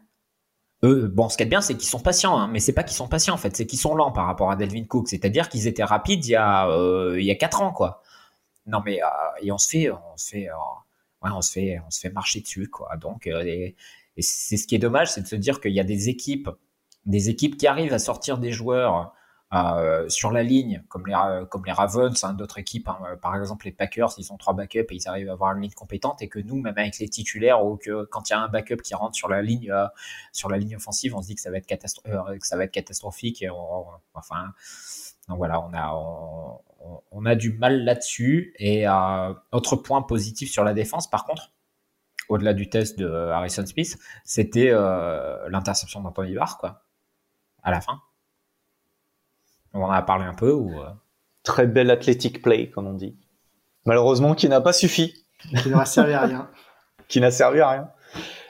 Eux, bon, ce qui est bien, c'est qu'ils sont patients, hein, mais c'est pas qu'ils sont patients en fait, c'est qu'ils sont lents par rapport à Delvin Cook. C'est-à-dire qu'ils étaient rapides il y a euh, il y a quatre ans, quoi non mais euh, et on se fait on se fait euh, ouais, on se fait on se fait marcher dessus quoi. Donc euh, et, c'est ce qui est dommage c'est de se dire qu'il y a des équipes des équipes qui arrivent à sortir des joueurs sur la ligne comme les comme les Ravens hein, d'autres équipes hein, par exemple les Packers ils ont trois backups et ils arrivent à avoir une ligne compétente et que nous même avec les titulaires ou que quand il y a un backup qui rentre sur la ligne sur la ligne offensive on se dit que ça va être catastrophique enfin donc voilà on a on a du mal là-dessus. Et euh, autre point positif sur la défense, par contre, au-delà du test de Harrison Smith, c'était euh, l'interception d'Anthony Barr, quoi, à la fin. On en a parlé un peu ou. euh, Très bel athletic play, comme on dit. Malheureusement, qui n'a pas suffi. Qui n'aura servi à rien. *laughs* qui n'a servi à rien.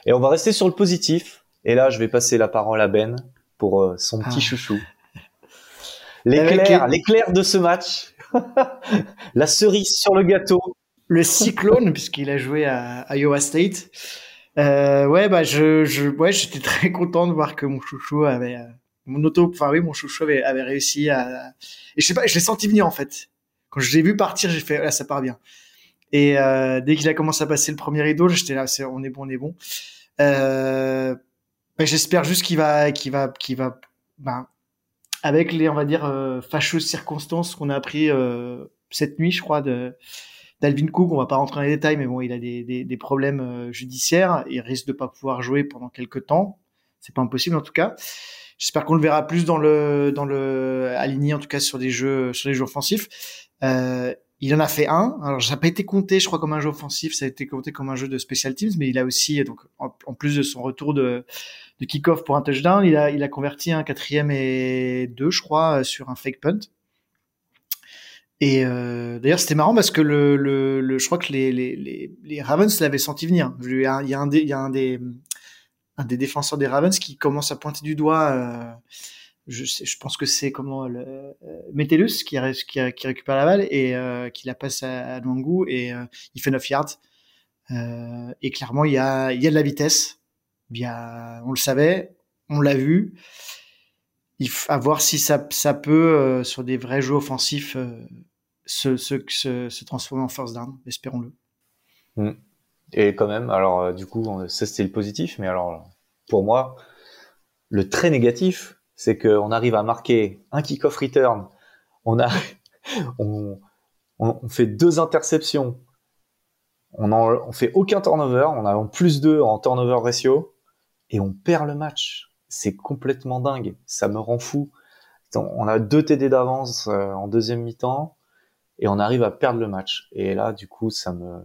Et on va rester sur le positif. Et là, je vais passer la parole à Ben pour euh, son petit Ah. chouchou. *laughs* L'éclair, l'éclair de ce match. *laughs* la cerise sur le gâteau. Le cyclone, *laughs* puisqu'il a joué à Iowa State. Euh, ouais, bah, je, je, ouais, j'étais *laughs* très content de voir que mon chouchou avait, euh, mon auto, enfin oui, mon chouchou avait, réussi à, et je sais pas, je l'ai senti venir en fait. Quand je l'ai vu partir, j'ai fait, là, ça part bien. Et euh, dès qu'il a commencé à passer le premier rideau, j'étais là, c'est, on est bon, on est bon. Euh, bah, j'espère juste qu'il va, qu'il va, qu'il va, ben, avec les, on va dire, euh, fâcheuses circonstances qu'on a appris euh, cette nuit, je crois, de d'Alvin Cook. On va pas rentrer dans les détails, mais bon, il a des, des, des problèmes euh, judiciaires. Il risque de pas pouvoir jouer pendant quelques temps. C'est pas impossible en tout cas. J'espère qu'on le verra plus dans le dans le aligné en tout cas sur des jeux sur les jeux offensifs. Euh, il en a fait un. Alors, ça n'a pas été compté, je crois, comme un jeu offensif. Ça a été compté comme un jeu de special teams, mais il a aussi, donc, en, en plus de son retour de, de kick-off pour un touchdown, il a, il a converti un quatrième et deux, je crois, sur un fake punt. Et euh, d'ailleurs, c'était marrant parce que le, le, le, je crois que les, les, les, les Ravens l'avaient senti venir. Il y a, y un des, il y a un des, un des défenseurs des Ravens qui commence à pointer du doigt euh, je, je pense que c'est comment le euh, Metellus qui, qui, récupère la balle et euh, qui la passe à, à Nwangu et euh, il fait 9 yards. Euh, et clairement, il y a, il y a de la vitesse. A, on le savait, on l'a vu. Il faut, à voir si ça, ça peut, euh, sur des vrais jeux offensifs, se, se, se, se, transformer en first down, espérons-le. Mm. Et quand même, alors du coup, ça c'était le positif, mais alors pour moi, le très négatif, c'est qu'on arrive à marquer un kick-off return, on a, *laughs* on, on, fait deux interceptions, on, en, on fait aucun turnover, on a en plus deux en turnover ratio, et on perd le match. C'est complètement dingue, ça me rend fou. On a deux TD d'avance euh, en deuxième mi-temps, et on arrive à perdre le match. Et là, du coup, ça me,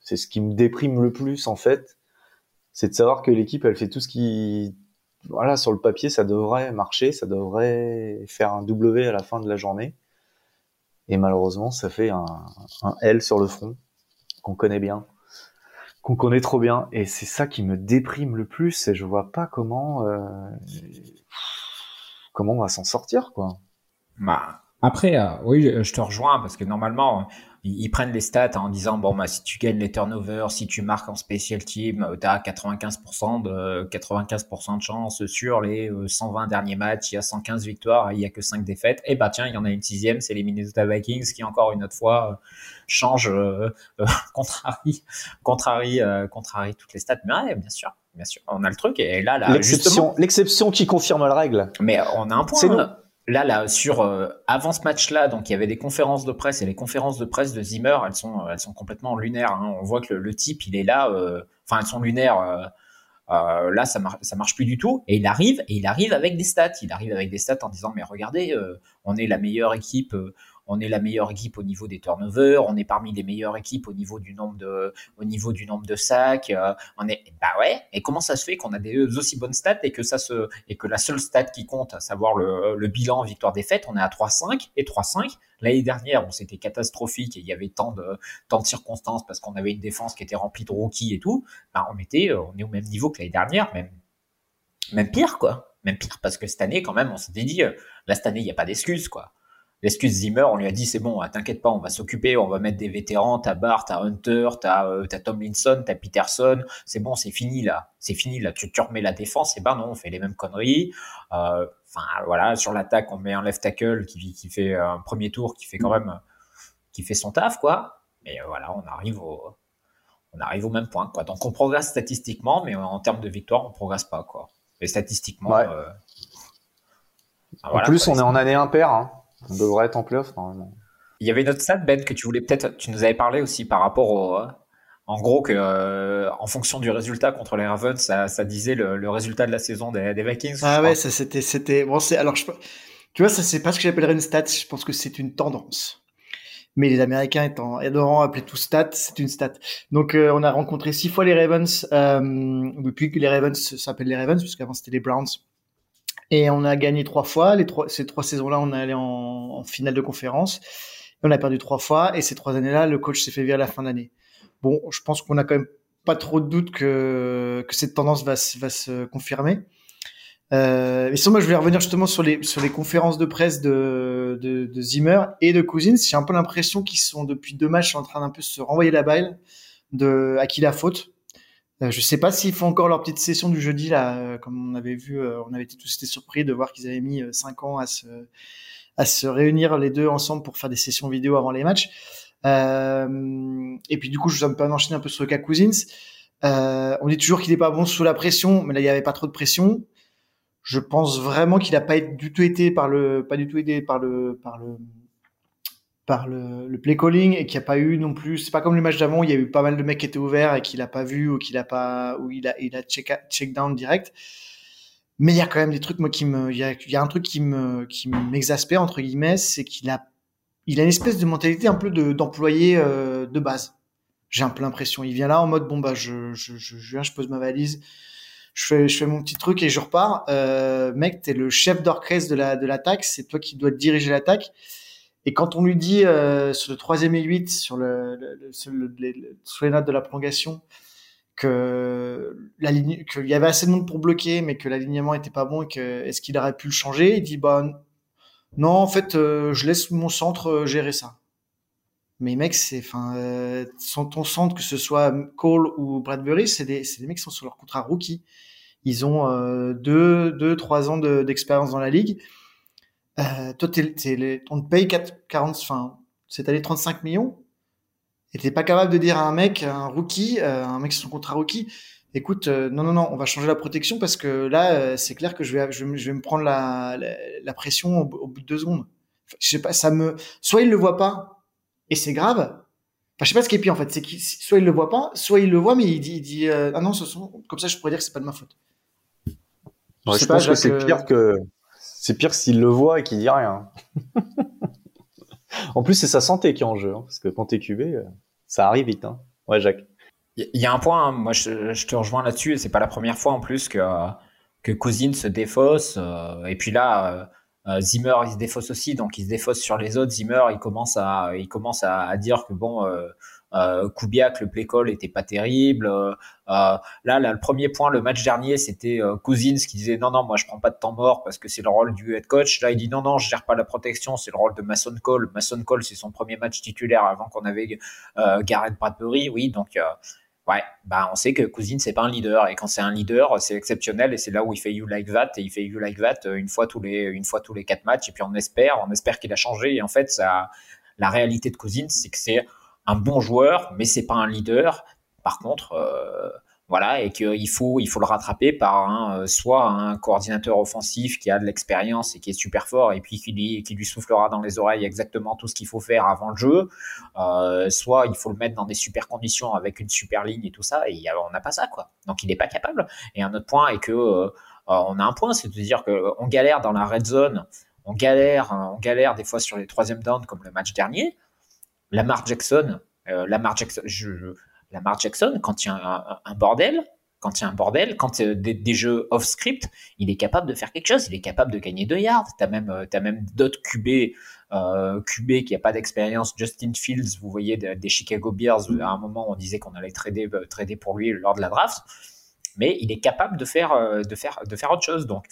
c'est ce qui me déprime le plus en fait, c'est de savoir que l'équipe, elle fait tout ce qui voilà, sur le papier, ça devrait marcher, ça devrait faire un W à la fin de la journée. Et malheureusement, ça fait un, un L sur le front qu'on connaît bien, qu'on connaît trop bien. Et c'est ça qui me déprime le plus. Et je vois pas comment euh, comment on va s'en sortir, quoi. Bah, après, euh, oui, je te rejoins parce que normalement, ils, prennent les stats en disant bon bah si tu gagnes les turnovers, si tu marques en special team, euh, tu as 95% de 95% de chance sur les 120 euh, derniers matchs, il y a 115 victoires, il y a que 5 défaites. Et bah tiens, il y en a une sixième, c'est les Minnesota Vikings qui encore une autre fois euh, change euh, *laughs* contrarie contrarie contrarie toutes les stats. Mais ouais, bien sûr. Bien sûr, on a le truc et là, là l'exception, l'exception qui confirme la règle. Mais on a un point là, là, sur euh, avant ce match-là, donc il y avait des conférences de presse et les conférences de presse de Zimmer, elles sont, elles sont complètement lunaires. Hein. On voit que le, type, il est là. Euh, enfin, elles sont lunaires. Euh, là, ça, marche, ça marche plus du tout. Et il arrive, et il arrive avec des stats. Il arrive avec des stats en disant, mais regardez, on est la meilleure équipe on est la meilleure équipe au niveau des turnovers, on est parmi les meilleures équipes au niveau du nombre de, au niveau du nombre de sacs. Euh, on est, bah ouais. Et comment ça se fait qu'on a des aussi bonnes stats et que ça se, et que la seule stat qui compte, à savoir le, bilan victoire-défaite, on est à 3-5 et 3-5. L'année dernière, on c'était catastrophique et il y avait tant de, tant de circonstances parce qu'on avait une défense qui était remplie de rookies et tout. Bah, on était, on est au même niveau que l'année dernière, même, même pire, quoi. Même pire parce que cette année, quand même, on s'était dit, euh, là, cette année, il n'y a pas d'excuse, quoi l'excuse Zimmer, on lui a dit c'est bon, ah, t'inquiète pas, on va s'occuper, on va mettre des vétérans, t'as Bart, t'as Hunter, t'as euh, Tomlinson, t'as Peterson, c'est bon, c'est fini là, c'est fini là, tu, tu remets la défense, et ben non, on fait les mêmes conneries. Euh, enfin voilà, sur l'attaque, on met un left tackle qui, qui fait un premier tour, qui fait quand même, qui fait son taf quoi. Mais euh, voilà, on arrive au, on arrive au même point quoi. Donc on progresse statistiquement, mais en termes de victoire, on progresse pas quoi. Et statistiquement. Euh, en plus, on est en année impaire. Hein. On devrait être en playoff normalement. Il y avait une autre stat, Ben, que tu voulais peut-être, tu nous avais parlé aussi par rapport au, en gros que euh, en fonction du résultat contre les Ravens, ça, ça disait le, le, résultat de la saison des, des Vikings. Ah ouais, ça c'était, c'était, bon c'est, alors je, tu vois, ça c'est pas ce que j'appellerais une stat, je pense que c'est une tendance. Mais les Américains étant adorant appeler tout stat, c'est une stat. Donc euh, on a rencontré six fois les Ravens euh, depuis que les Ravens s'appellent les Ravens, puisqu'avant c'était les Browns. Et on a gagné trois fois. Les trois, ces trois saisons-là, on est allé en, en, finale de conférence. Et on a perdu trois fois. Et ces trois années-là, le coach s'est fait virer à la fin de l'année. Bon, je pense qu'on a quand même pas trop de doute que, que cette tendance va, va se confirmer. Euh, mais sinon, moi, je vais revenir justement sur les, sur les conférences de presse de, de, de Zimmer et de Cousins. J'ai un peu l'impression qu'ils sont, depuis deux matchs, en train d'un peu se renvoyer la balle de à qui la faute. Euh, je sais pas s'ils font encore leur petite session du jeudi là, euh, comme on avait vu, euh, on avait été tous été surpris de voir qu'ils avaient mis cinq ans à se à se réunir les deux ensemble pour faire des sessions vidéo avant les matchs. et puis du coup, je vous un enchaîner un peu sur le cas Cousins. on dit toujours qu'il n'est pas bon sous la pression, mais là il n'y avait pas trop de pression. Je pense vraiment qu'il n'a pas du tout été par le, pas du tout aidé par le, par le, par le, play calling et qu'il n'y a pas eu non plus. C'est pas comme le match d'avant il y a eu pas mal de mecs qui étaient ouverts et qu'il a pas vu ou qu'il a pas ou il a il a check, check down direct. Mais il y a quand même des trucs moi qui me il y a, y a un truc qui me qui m'exaspère entre guillemets, c'est qu'il a il a une espèce de mentalité un peu de d'employé euh, de base. J'ai un peu l'impression. Il vient là en mode bon bah je je je, je viens, je pose ma valise, je fais je fais mon petit truc et je repars. Euh, mec, t'es le chef d'orchestre de la de l'attaque, c'est toi qui dois diriger l'attaque et quand on lui dit euh, sur le troisième et 8, sur, le, le, sur, le, les, sur les notes de la prolongation, que la ligne, qu'il y avait assez de monde pour bloquer, mais que l'alignement était pas bon et que est-ce qu'il aurait pu le changer? Il dit bah non, en fait, euh, je laisse mon centre euh, gérer ça. Mais mec, c'est, enfin, euh, ton centre, que ce soit Cole ou Bradbury, c'est des, des mecs qui sont sur leur contrat rookie. Ils ont euh, deux, deux, trois ans d'expérience dans la ligue. Euh, toi, t'es, on te paye 4, 40, enfin, cette année 35 millions. Et t'es pas capable de dire à un mec, un rookie, euh, un mec sur son contrat rookie, écoute, euh, non, non, non, on va changer la protection parce que là, c'est clair que je vais, je, vais me prendre la, la, pression au, bout de deux secondes. Je sais pas, ça me, soit il le voit pas et c'est grave. Enfin, je sais pas ce qui est pire en fait, c'est qu'il, soit il le voit pas, soit il le voit mais il dit, il dit ah non, ce sont, comme ça je pourrais dire que c'est pas de ma faute. Je, je pense que c'est pire que, c'est pire s'il le voit et qu'il dit rien. *laughs* En plus, c'est sa santé qui est en jeu, hein, parce que quand t'es cubé, euh, ça arrive vite. Hein. Ouais, Jacques. Il y a un point, hein, moi je, te rejoins là-dessus, et c'est pas la première fois en plus que, que Cousine se défausse. Euh, et puis là, euh, Zimmer il se défausse aussi, donc il se défausse sur les autres. Zimmer il commence à, il commence à, dire que bon, euh, Kubiak, le play call était pas terrible. Euh, euh, là, là, le premier point, le match dernier, c'était euh, Cousins qui disait non, non, moi je prends pas de temps mort parce que c'est le rôle du head coach. Là, il dit non, non, je gère pas la protection, c'est le rôle de Mason Cole. Mason Cole, c'est son premier match titulaire avant qu'on avait euh, Garrett Bradbury, oui, donc. Euh, ouais, bah on sait que Cousins c'est pas un leader et quand c'est un leader c'est exceptionnel et c'est là où il fait you like that et il fait you like that une fois tous les une fois tous les quatre matchs et puis on espère on espère qu'il a changé et en fait ça la réalité de Cousins c'est que c'est un bon joueur, mais c'est pas un leader. Par contre, euh, voilà, et qu'il faut, il faut le rattraper par un, euh, soit un coordinateur offensif qui a de l'expérience et qui est super fort, et puis qui lui, qui lui soufflera dans les oreilles exactement tout ce qu'il faut faire avant le jeu, euh, soit il faut le mettre dans des super conditions avec une super ligne et tout ça, et on n'a pas ça, quoi. Donc il n'est pas capable. Et un autre point est que on a un point, c'est de dire qu'on galère dans la red zone, on galère, on galère des fois sur les troisième downs comme le match dernier. Lamar Jackson, euh, Lamar Jackson, je, Lamar Jackson, quand il y a un, bordel, quand il y a un bordel, quand euh, des, des, jeux off script, il est capable de faire quelque chose. Il est capable de gagner 2 yards. T'as même, euh, as même d'autres QB, euh, QB qui a pas d'expérience. Justin Fields, vous voyez des, Chicago Bears. À un moment, on disait qu'on allait trader, trader pour lui lors de la draft, mais il est capable de faire, de faire, de faire autre chose. Donc,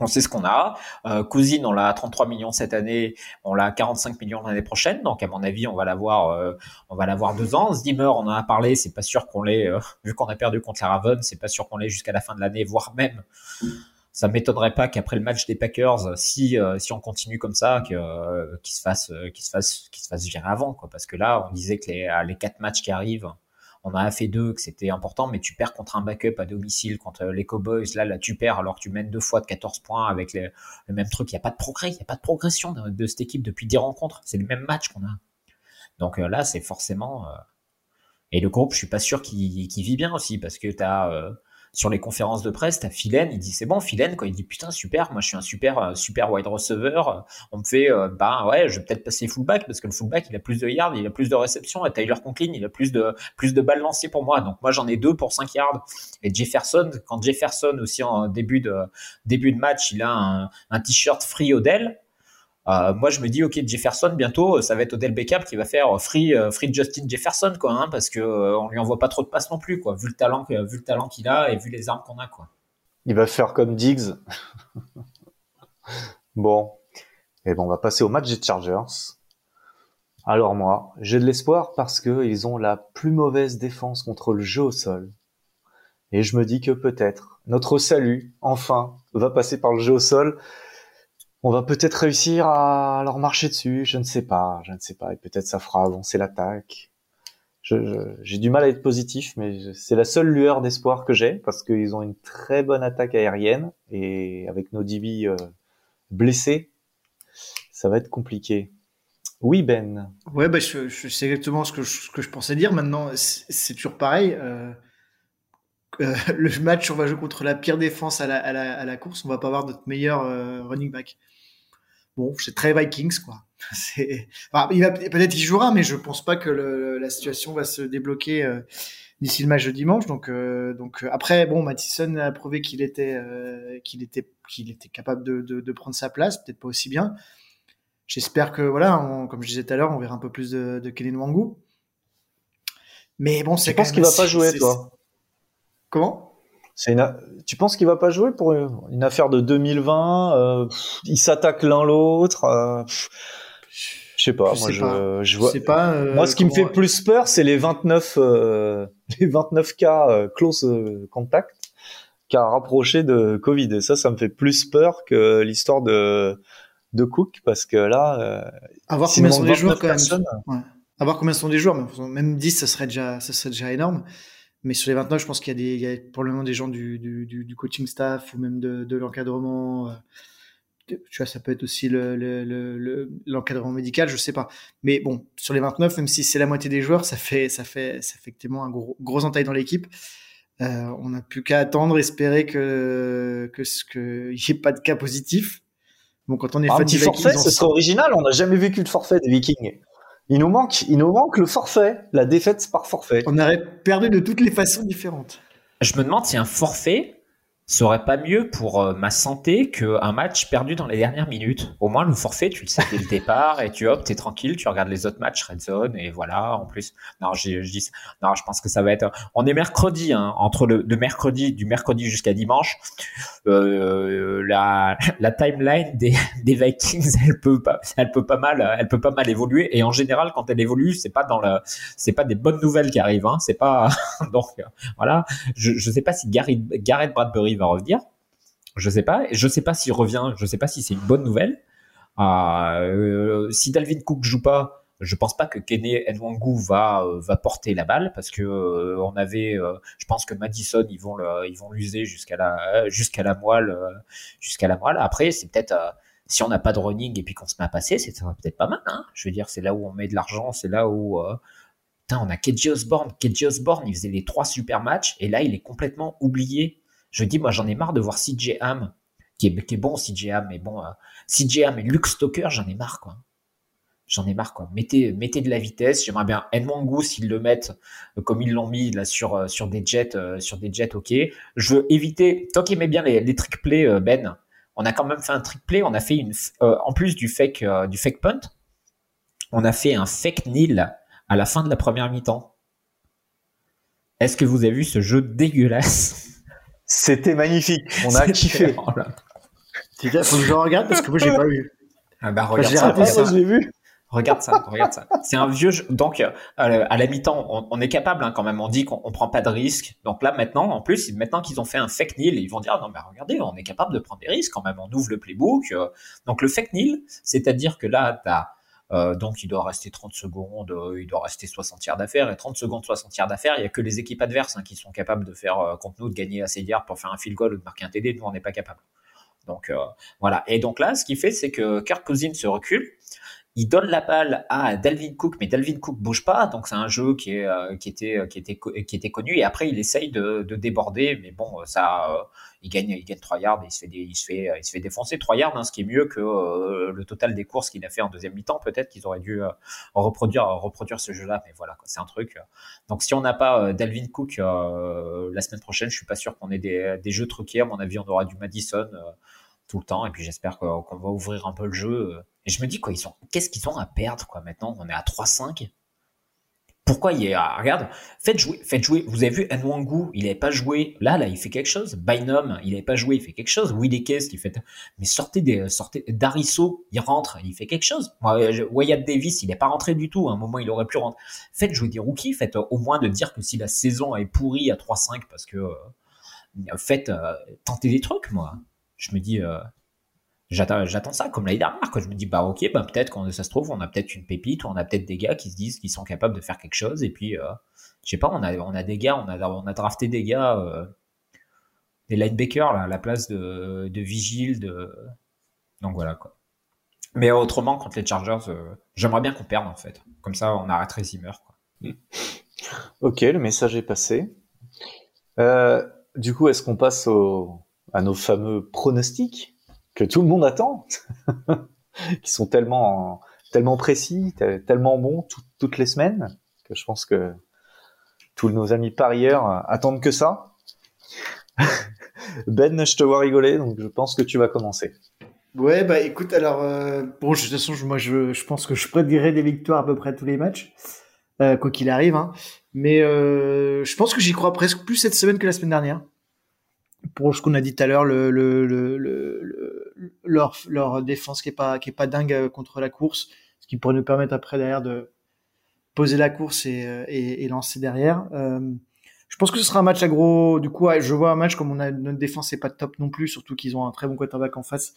on sait ce qu'on a. Euh, Cousine, on l'a à 33 millions cette année, on l'a à 45 millions l'année prochaine. Donc, à mon avis, on va l'avoir, euh, on va l'avoir deux ans. Zimmer, on en a parlé, c'est pas sûr qu'on l'ait, euh, vu qu'on a perdu contre la Raven, c'est pas sûr qu'on l'ait jusqu'à la fin de l'année, voire même. Ça m'étonnerait pas qu'après le match des Packers, si euh, si on continue comme ça, que euh, qu'il se fasse, qu'il se fasse, qu'il se fasse virer avant, quoi. Parce que là, on disait que les les quatre matchs qui arrivent, on a fait deux, que c'était important, mais tu perds contre un backup à domicile, contre les Cowboys, là, là, tu perds alors que tu mènes deux fois de 14 points avec le même truc. Il n'y a pas de progrès, il n'y a pas de progression de, cette équipe depuis 10 rencontres. C'est le même match qu'on a. Donc euh, là, c'est forcément... Euh, et le groupe, je suis pas sûr qu'il vit bien aussi, parce que tu as... Sur les conférences de presse, t'as Philen, il dit c'est bon, Philen, quoi. Il dit putain, super, moi je suis un super, euh, super wide receiver. On me fait, euh, bah ouais, je vais peut-être passer fullback parce que le fullback il a plus de yards, il a plus de réceptions. Et Tyler Conklin, il a plus de, plus de balles lancées pour moi. Donc moi j'en ai deux pour 5 yards. Et Jefferson, quand Jefferson aussi en début de, début de match, il a un, un t-shirt free Odell. Euh, moi, je me dis, ok, Jefferson, bientôt, ça va être Odell Beckham qui va faire free, euh, free Justin Jefferson, quoi, hein, parce que euh, on lui envoie pas trop de passes non plus, quoi, vu le talent, vu le talent qu'il a et vu les armes qu'on a, quoi. Il va faire comme Diggs. *laughs* bon, et bon, on va passer au match des Chargers. Alors moi, j'ai de l'espoir parce que ils ont la plus mauvaise défense contre le jeu au sol. Et je me dis que peut-être notre salut, enfin, va passer par le jeu au sol on va peut-être réussir à leur marcher dessus, je ne sais pas, je ne sais pas, et peut-être ça fera avancer l'attaque. J'ai du mal à être positif, mais c'est la seule lueur d'espoir que j'ai, parce qu'ils ont une très bonne attaque aérienne, et avec nos DB euh, blessés, ça va être compliqué. Oui, Ben. Ouais, bah, sais exactement ce que je, pensais dire. Maintenant, c'est toujours pareil. Euh, euh, *laughs* le match, on va jouer contre la pire défense à la, course. On va pas avoir notre meilleur running back. Bon, c'est très Vikings, quoi. *laughs* Enfin, il va peut-être il jouera, mais je pense pas que le, la situation va se débloquer euh, d'ici le match de dimanche. Donc, euh, donc après, bon, Mathison a prouvé qu'il était, qu'il était, qu'il était capable de, de, de prendre sa place, peut-être pas aussi bien. J'espère que voilà, on, comme je disais tout à l'heure, on verra un peu plus de, de Kellen. Mais bon, c'est. Je pense qu'il va pas jouer, toi? Comment? C'est une... Tu penses qu'il va pas jouer pour une affaire de 2020 euh, Ils s'attaquent l'un l'autre. Euh, je sais pas. Je moi, sais je, pas. je vois. sais pas. euh, moi, ce qui me fait plus peur, c'est les 29, euh, *laughs* les 29 cas close contact qu'a rapproché de Covid. Et ça, ça me fait plus peur que l'histoire de de Cook parce que là, À voir combien sont les joueurs 29 quand même. À voir combien sont des joueurs, mais même 10, ça serait déjà, ça serait déjà énorme. Mais sur les 29, je pense qu'il y a y probablement des gens du, du, du, du coaching staff ou même de, de l'encadrement. euh, Tu vois, ça peut être aussi le, le, le, le- l'encadrement médical, je sais pas. Mais bon, sur les 29, même si c'est la moitié des joueurs, ça fait, ça fait, ça fait effectivement un gros, gros entaille dans l'équipe. Euh, on n'a plus qu'à attendre, espérer que, que ce que, n'y ait pas de cas positifs. Bon, quand on est des Vikings, forfait, ce serait original. On n'a jamais vécu de forfait des Vikings. Il nous manque, il nous manque le forfait, la défaite par forfait. on aurait perdu de toutes les façons différentes. Je me demande si un forfait serait pas mieux pour euh, ma santé qu'un match perdu dans les dernières minutes? Au moins, le forfait, tu le sais dès le départ et tu hop, t'es tranquille, tu regardes les autres matchs red zone et voilà. En plus, non, je, dis, non, je pense que ça va être. On est mercredi, hein, entre le de mercredi, du mercredi jusqu'à dimanche. Euh, la la timeline des, des Vikings, elle peut pas, elle peut pas mal, elle peut pas mal évoluer. Et en général, quand elle évolue, c'est pas dans le, c'est pas des bonnes nouvelles qui arrivent. Hein, c'est pas *laughs* donc voilà. Je je sais pas si Gary, Garrett Bradbury va revenir. Je sais pas. Je sais pas s'il revient. Je sais pas si c'est une bonne nouvelle. Euh, si Dalvin Cook joue pas, je pense pas que Kene Nwangu va euh, va porter la balle parce que euh, on avait, euh, je pense que Madison ils vont ils vont l'user jusqu'à la jusqu'à la moelle euh, jusqu'à la moelle. Après c'est peut-être euh, si on n'a pas de running et puis qu'on se met à passer, c'est peut-être pas mal. Hein je veux dire c'est là où on met de l'argent, c'est là où euh, Putain, on a KJ Osborne. KJ Osborne, il faisait les trois super matchs et là, il est complètement oublié. Je dis, moi, j'en ai marre de voir CJ Ham, qui est, qui est bon, CJ Ham, mais bon, euh, CJ Ham et Luke Stoker, j'en ai marre, quoi. J'en ai marre, quoi. Mettez, mettez de la vitesse. J'aimerais bien Edmongu s'ils le mettent euh, comme ils l'ont mis là sur euh, des jets, sur des jets, ok. Je veux éviter. Toi qui aimais bien les, les trick plays, Ben, on a quand même fait un trick play. On a fait une, en plus du fake du fake punt, on a fait un fake nil à la fin de la première mi-temps. Est-ce que vous avez vu ce jeu dégueulasse? C'était magnifique. On a kiffé. Oh bien, faut que je regarde parce que moi j'ai pas vu. Ah bah, regarde ça, regarde ça. vu. Regarde ça, regarde ça. C'est un vieux jeu. Donc, euh, à la mi-temps, on, on est capable hein, quand même. On dit qu'on on prend pas de risques. Donc là, maintenant, en plus, maintenant qu'ils ont fait un fake nil, ils vont dire non, mais regardez, on est capable de prendre des risques quand même. On ouvre le playbook. euh. Donc le fake nil, c'est-à-dire que là, t'as donc il doit rester 30 secondes, euh, il doit rester 60 yards d'affaires et 30 secondes, 60 yards d'affaires. Il y a que les équipes adverses hein, qui sont capables de faire euh, contre nous de gagner assez yards pour faire un field goal ou de marquer un TD. Nous, on n'est pas capable. Donc euh, voilà. Et donc là, ce qu'il fait, c'est que Kirk Cousins se recule. Il donne la balle à Dalvin Cook, mais Dalvin Cook bouge pas, donc c'est un jeu qui, euh, était, connu. Et après, il essaye de, de déborder, mais bon, ça, euh, il gagne, il gagne 3 yards et il se fait, défoncer 3 yards, hein, ce qui est mieux que euh, le total des courses qu'il a fait en deuxième mi-temps. Peut-être qu'ils auraient dû euh, reproduire, reproduire ce jeu-là, mais voilà, c'est un truc. Donc si on n'a pas euh, Dalvin Cook la semaine prochaine, je suis pas sûr qu'on ait des, des jeux truqués. À mon avis, on aura du Madison. tout le temps et puis j'espère qu'on va ouvrir un peu le jeu et je me dis quoi qu'est-ce qu'ils ont à perdre quoi maintenant? On est à 3-5 pourquoi il a regarde faites jouer faites jouer vous avez vu Nwangu il n'avait pas joué là là il fait quelque chose Bynum il n'avait pas joué il fait quelque chose Case qui fait mais sortez des sortez Dariso il rentre il fait quelque chose. Wyatt Davis il n'est pas rentré du tout à un moment il aurait pu rentrer. Faites jouer des rookies faites euh, au moins de dire que si la saison est pourrie à 3-5 parce que euh, faites euh, tentez des trucs moi. Je me dis euh, j'attends j'attends ça comme l'année dernière quoi je me dis bah ok bah peut-être quand ça se trouve on a peut-être une pépite ou on a peut-être des gars qui se disent qu'ils sont capables de faire quelque chose et puis euh, je sais pas on a on a des gars on a on a drafté des gars euh, des linebackers là à la place de de vigile de donc voilà quoi mais autrement contre les Chargers euh, j'aimerais bien qu'on perde en fait comme ça on arrêterait Zimmer quoi. *laughs* Ok, le message est passé. Euh, du coup, est-ce qu'on passe au, à nos fameux pronostics? Que tout le monde attend, *laughs* qui sont tellement, tellement précis, te- tellement bons tout- toutes les semaines, que je pense que tous nos amis parieurs euh, attendent que ça. *laughs* ben, je te vois rigoler, donc je pense que tu vas commencer. Ouais, bah écoute, alors, euh, bon, de toute façon, moi, je, je pense que je prédirais des victoires à peu près tous les matchs. euh, quoi qu'il arrive. Hein. Mais euh, je pense que j'y crois presque plus cette semaine que la semaine dernière. Pour ce qu'on a dit tout à l'heure, le, le, le, le, leur, leur défense qui est pas qui est pas dingue euh, contre la course, ce qui pourrait nous permettre après derrière de poser la course et, euh, et, lancer derrière. Euh, je pense que ce sera un match à gros. Du coup, je vois un match comme on a notre défense est pas top non plus, surtout qu'ils ont un très bon quarterback en face.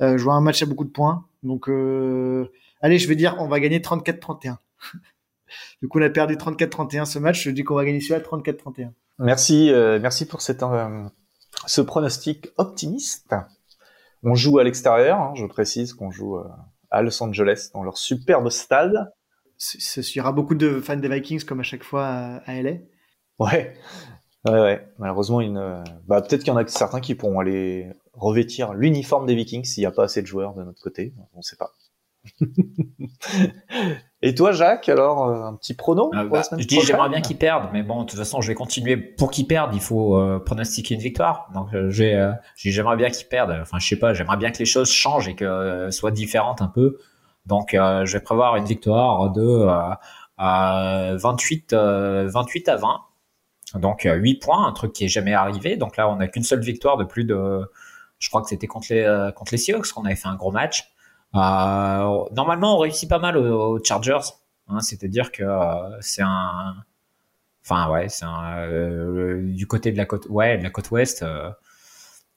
Je vois un match à beaucoup de points. Donc, euh, allez, je vais dire, on va gagner 34-31. *laughs* du coup, on a perdu 34-31 ce match. Je dis qu'on va gagner celui-là 34-31. Merci, euh, merci pour cette, ce pronostic optimiste. On joue à l'extérieur. Hein, je précise qu'on joue euh, à Los Angeles dans leur superbe stade. Il y aura beaucoup de fans des Vikings comme à chaque fois à, à LA. Ouais, ouais, ouais. Malheureusement, une... bah, peut-être qu'il y en a certains qui pourront aller revêtir l'uniforme des Vikings s'il n'y a pas assez de joueurs de notre côté. On ne sait pas. *laughs* Et toi, Jacques, alors, euh, un petit prono euh, bah, Je dis, j'aimerais bien qu'ils perdent, mais bon, de toute façon, je vais continuer. Pour qu'ils perdent, il faut euh, pronostiquer une victoire. Donc, euh, j'ai, euh, j'aimerais bien qu'ils perdent. Enfin, je sais pas, j'aimerais bien que les choses changent et que soient différentes un peu. Donc, je vais prévoir une victoire de 28, 28 à 20. Donc 8 points, un truc qui est jamais arrivé. Donc là, on n'a qu'une seule victoire de plus de, je crois que c'était contre les contre les Seahawks qu'on avait fait un gros match. Euh, normalement, on réussit pas mal aux, aux Chargers. Hein, C'est-à-dire que euh, c'est un, enfin ouais, c'est euh, du côté de la côte, ouais, de la côte ouest. Euh,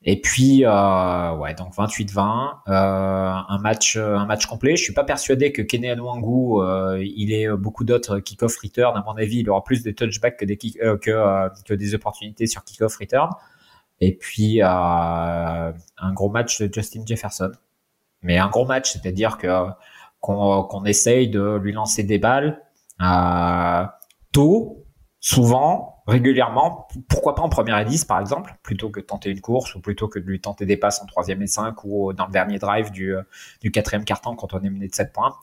et puis ouais, donc 28-20, un match un match complet. Je suis pas persuadé que Kenny Wangu il ait beaucoup d'autres kick-off return. À mon avis, il aura plus de touchbacks que des kick, que que des opportunités sur kick-off return. Et puis euh, un gros match de Justin Jefferson. Mais un gros match, c'est-à-dire que qu'on essaye de lui lancer des balles euh, tôt, souvent, régulièrement. Pourquoi pas en première et 10 par exemple, plutôt que de tenter une course ou plutôt que de lui tenter des passes en troisième et 5 ou dans le dernier drive du du quatrième carton quand on est mené de 7 points.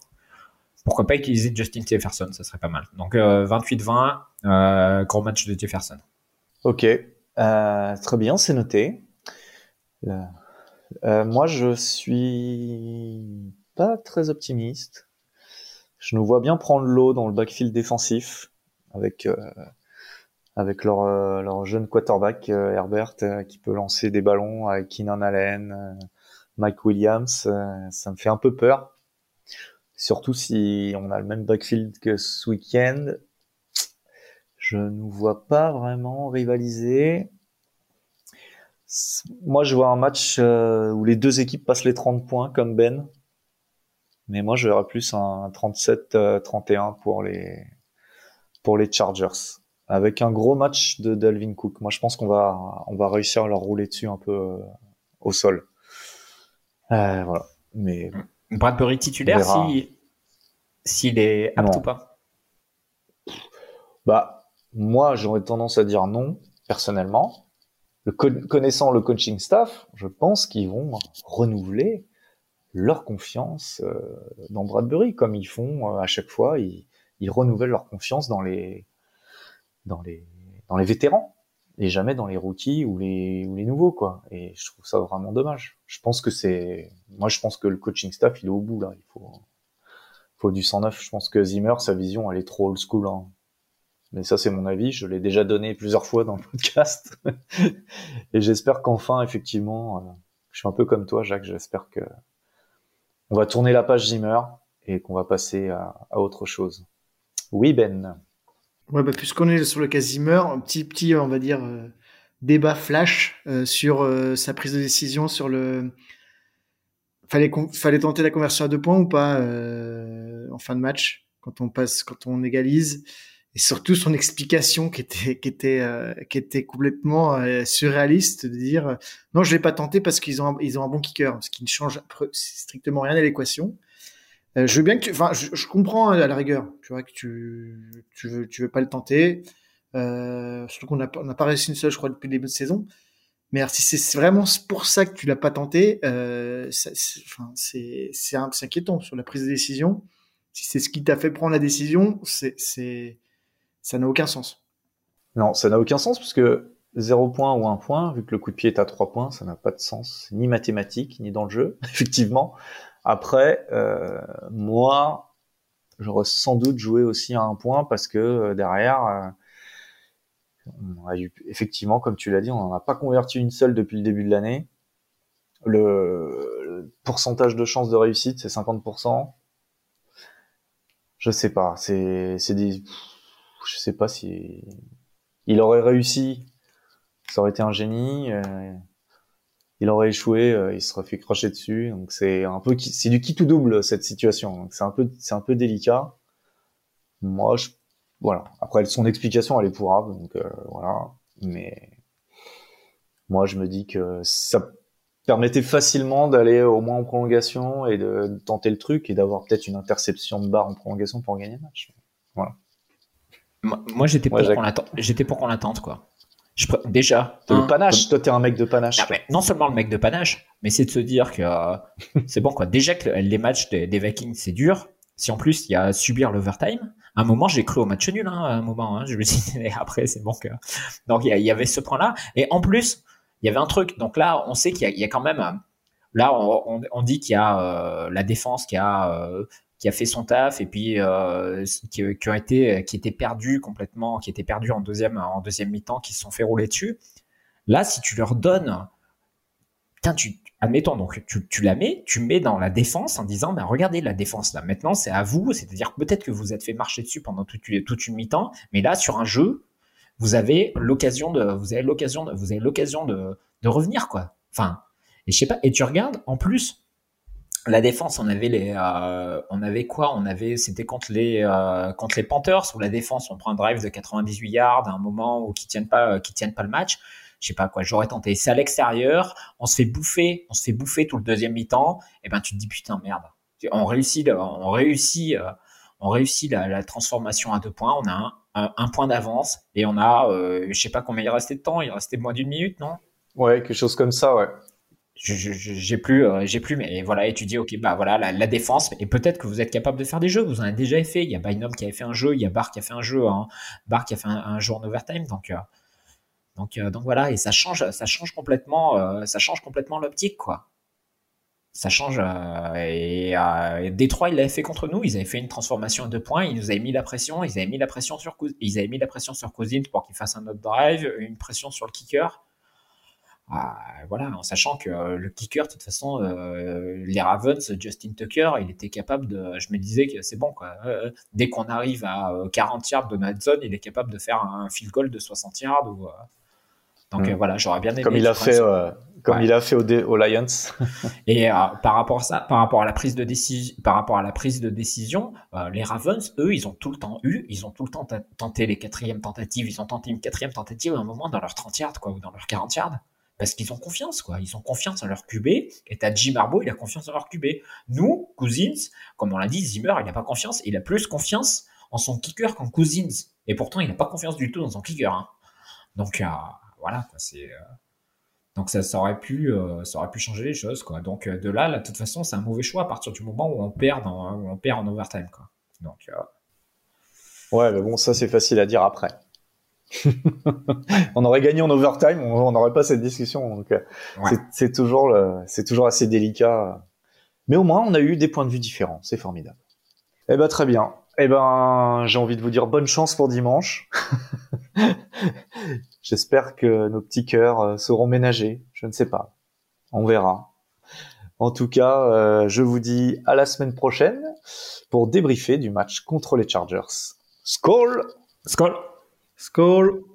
Pourquoi pas utiliser Justin Jefferson, ça serait pas mal. Donc euh, 28-20, euh, gros match de Jefferson. Ok, euh, très bien, c'est noté. Euh, moi, je suis pas très optimiste. Je nous vois bien prendre l'eau dans le backfield défensif avec euh, avec leur euh, leur jeune quarterback euh, Herbert qui peut lancer des ballons avec Keenan Allen, Mike Williams. ça me fait un peu peur. Surtout si on a le même backfield que ce week-end je ne vois pas vraiment rivaliser. Moi, je vois un match euh, où les deux équipes passent les 30 points, comme Ben. Mais moi, je verrais plus un 37-31 euh, pour les, pour les Chargers. Avec un gros match de Dalvin Cook. Moi, je pense qu'on va, on va réussir à leur rouler dessus un peu euh, au sol. Euh, voilà. Mais. Bradbury titulaire, si, s'il est apte non. ou pas? Bah, moi, j'aurais tendance à dire non, personnellement. Connaissant le coaching staff, je pense qu'ils vont renouveler leur confiance euh, dans Bradbury, comme ils font euh, à chaque fois. Ils, ils, renouvellent leur confiance dans les, dans les, dans les vétérans et jamais dans les rookies ou les, ou les nouveaux, quoi. Et je trouve ça vraiment dommage. Je pense que c'est, moi, je pense que le coaching staff, il est au bout, là. Il faut, faut du 109. Je pense que Zimmer, sa vision, elle est trop old school, hein mais ça c'est mon avis, je l'ai déjà donné plusieurs fois dans le podcast, et j'espère qu'enfin, effectivement, euh, je suis un peu comme toi, Jacques, j'espère que on va tourner la page Zimmer et qu'on va passer à, autre chose. Oui, Ben. Ouais, bah, puisqu'on est sur le cas Zimmer, un petit, petit, on va dire, euh, débat flash euh, sur sa prise de décision sur le. Fallait, fallait tenter la conversion à deux points ou pas en fin de match quand on passe, quand on égalise et surtout son explication qui était qui était euh, qui était complètement euh, surréaliste de dire euh, non je l'ai pas tenté parce qu'ils ont un, ils ont un bon kicker ce qui ne change strictement rien à l'équation. Euh, je veux bien que tu enfin je, je, comprends à la rigueur tu vois que tu tu veux tu veux pas le tenter. Surtout qu'on n'a on pas réussi une seule je crois depuis le début de saison. Mais si c'est vraiment pour ça que tu l'as pas tenté c'est c'est inquiétant sur la prise de décision. Si c'est ce qui t'a fait prendre la décision c'est ça n'a aucun sens. Non, ça n'a aucun sens parce que 0 point ou 1 point, vu que le coup de pied est à 3 points, ça n'a pas de sens, ni mathématique, ni dans le jeu, *laughs* effectivement. Après, euh, moi, j'aurais sans doute joué aussi à un point parce que derrière, on a eu, effectivement, comme tu l'as dit, on n'en a pas converti une seule depuis le début de l'année. Le, pourcentage de chance de réussite, c'est 50%. Je sais pas, c'est, c'est je sais pas si il aurait réussi, ça aurait été un génie. Euh, il aurait échoué, euh, il serait fait crocher dessus. Donc c'est un peu, c'est du qui tout double cette situation. c'est un peu, c'est un peu délicat. Moi, je voilà. Après, son explication, elle est pourrable, donc euh, voilà. Mais moi, je me dis que ça permettait facilement d'aller au moins en prolongation et de, tenter le truc et d'avoir peut-être une interception de barre en prolongation pour gagner le match. Voilà. Moi, j'étais pour qu'on l'attente. J'étais pour qu'on l'attente, quoi. Je déjà. Le panache? Toi, t'es un mec de panache. Non seulement le mec de panache, mais c'est de se dire que euh, c'est bon, quoi. Déjà que les matchs des, des Vikings, c'est dur. Si en plus il y a à subir l'overtime, à un moment j'ai cru au match nul, hein, à un moment, hein, je me suis dit, *laughs* après c'est bon que. Donc il y, avait ce point-là. Et en plus, il y avait un truc. Donc là, on sait qu'il y, a quand même. Là, on, dit qu'il y a euh, la défense qui a euh, qui a fait son taf et puis euh, qui, qui, ont été qui étaient perdus complètement, qui étaient perdus en deuxième en deuxième mi-temps, qui se sont fait rouler dessus. Là, si tu leur donnes, putain, tu admettons, donc tu, la mets, tu mets dans la défense en disant, ben regardez la défense là, maintenant c'est à vous, c'est-à-dire peut-être que vous êtes fait marcher dessus pendant toute, toute une mi-temps, mais là sur un jeu, vous avez l'occasion de, vous avez l'occasion de, vous avez l'occasion de, de revenir quoi. Enfin, et je sais pas, et tu regardes en plus. La défense, on avait les, euh, on avait quoi? On avait, c'était contre les, euh, contre les Panthers. Où la défense, on prend un drive de 98 yards à un moment où qui tiennent pas, qui tiennent pas le match je sais pas quoi, j'aurais tenté. C'est à l'extérieur, on se fait bouffer, on se fait bouffer tout le deuxième mi-temps. Et ben tu te dis putain merde, on réussit, on réussit, euh, on réussit la, transformation à deux points. On a un, point d'avance et on a, euh, je sais pas combien il restait de temps. Il restait moins d'une minute, non? Ouais, quelque chose comme ça, ouais. J'ai plus, euh, j'ai plus, mais voilà, et tu dis, ok, bah voilà, la, défense, et peut-être que vous êtes capable de faire des jeux, vous en avez déjà fait. Il y a Bynum qui avait fait un jeu, il y a Bar qui a fait un jeu, hein. Bar qui a fait un, jeu en overtime, donc donc, euh, donc voilà, et ça change, ça change complètement, euh, ça change complètement l'optique, quoi. Ça change. Euh, et Détroit, il l'avait fait contre nous. Ils avaient fait une transformation à deux points. Ils nous avaient mis la pression. Ils avaient mis la pression sur, ils avaient mis la pression sur Cousins pour qu'il fasse un autre drive, une pression sur le kicker. Voilà, en sachant que le kicker, de toute façon, les Ravens, Justin Tucker, il était capable de. Je me disais que c'est bon, quoi. dès qu'on arrive à 40 yards de notre zone, il est capable de faire un field goal de 60 yards ou, donc mm. euh, voilà, j'aurais bien aimé. Comme il a fait, euh, comme il a fait aux, Lions. *laughs* et euh, par rapport à ça, par rapport à la prise de décision, par rapport à la prise de décision, les Ravens, eux, ils ont tout le temps eu, ils ont tout le temps tenté les quatrièmes tentatives, ils ont tenté une quatrième tentative à un moment dans leur 30 yards, quoi, ou dans leur 40 yards. Parce qu'ils ont confiance, quoi. Ils ont confiance en leur QB. Et t'as Jim Harbaugh, il a confiance en leur QB. Nous, Cousins, comme on l'a dit, Zimmer, il n'a pas confiance. Il a plus confiance en son kicker qu'en Cousins. Et pourtant, il n'a pas confiance du tout dans son kicker. Hein. Donc, voilà, c'est. Euh, donc ça, aurait pu, euh, ça changer les choses, quoi. Donc euh, de là, de toute façon, c'est un mauvais choix à partir du moment où on perd, on perd en overtime, quoi. Donc. Ouais, mais bon, ça c'est facile à dire après. *laughs* on aurait gagné en overtime, on n'aurait pas cette discussion. Donc c'est toujours, c'est toujours assez délicat. Mais au moins, on a eu des points de vue différents. C'est formidable. Eh ben très bien. Eh ben, j'ai envie de vous dire bonne chance pour dimanche. *laughs* J'espère que nos petits cœurs euh, seront ménagés. Je ne sais pas. On verra. En tout cas, euh, je vous dis à la semaine prochaine pour débriefer du match contre les Chargers. Skol Skol Skol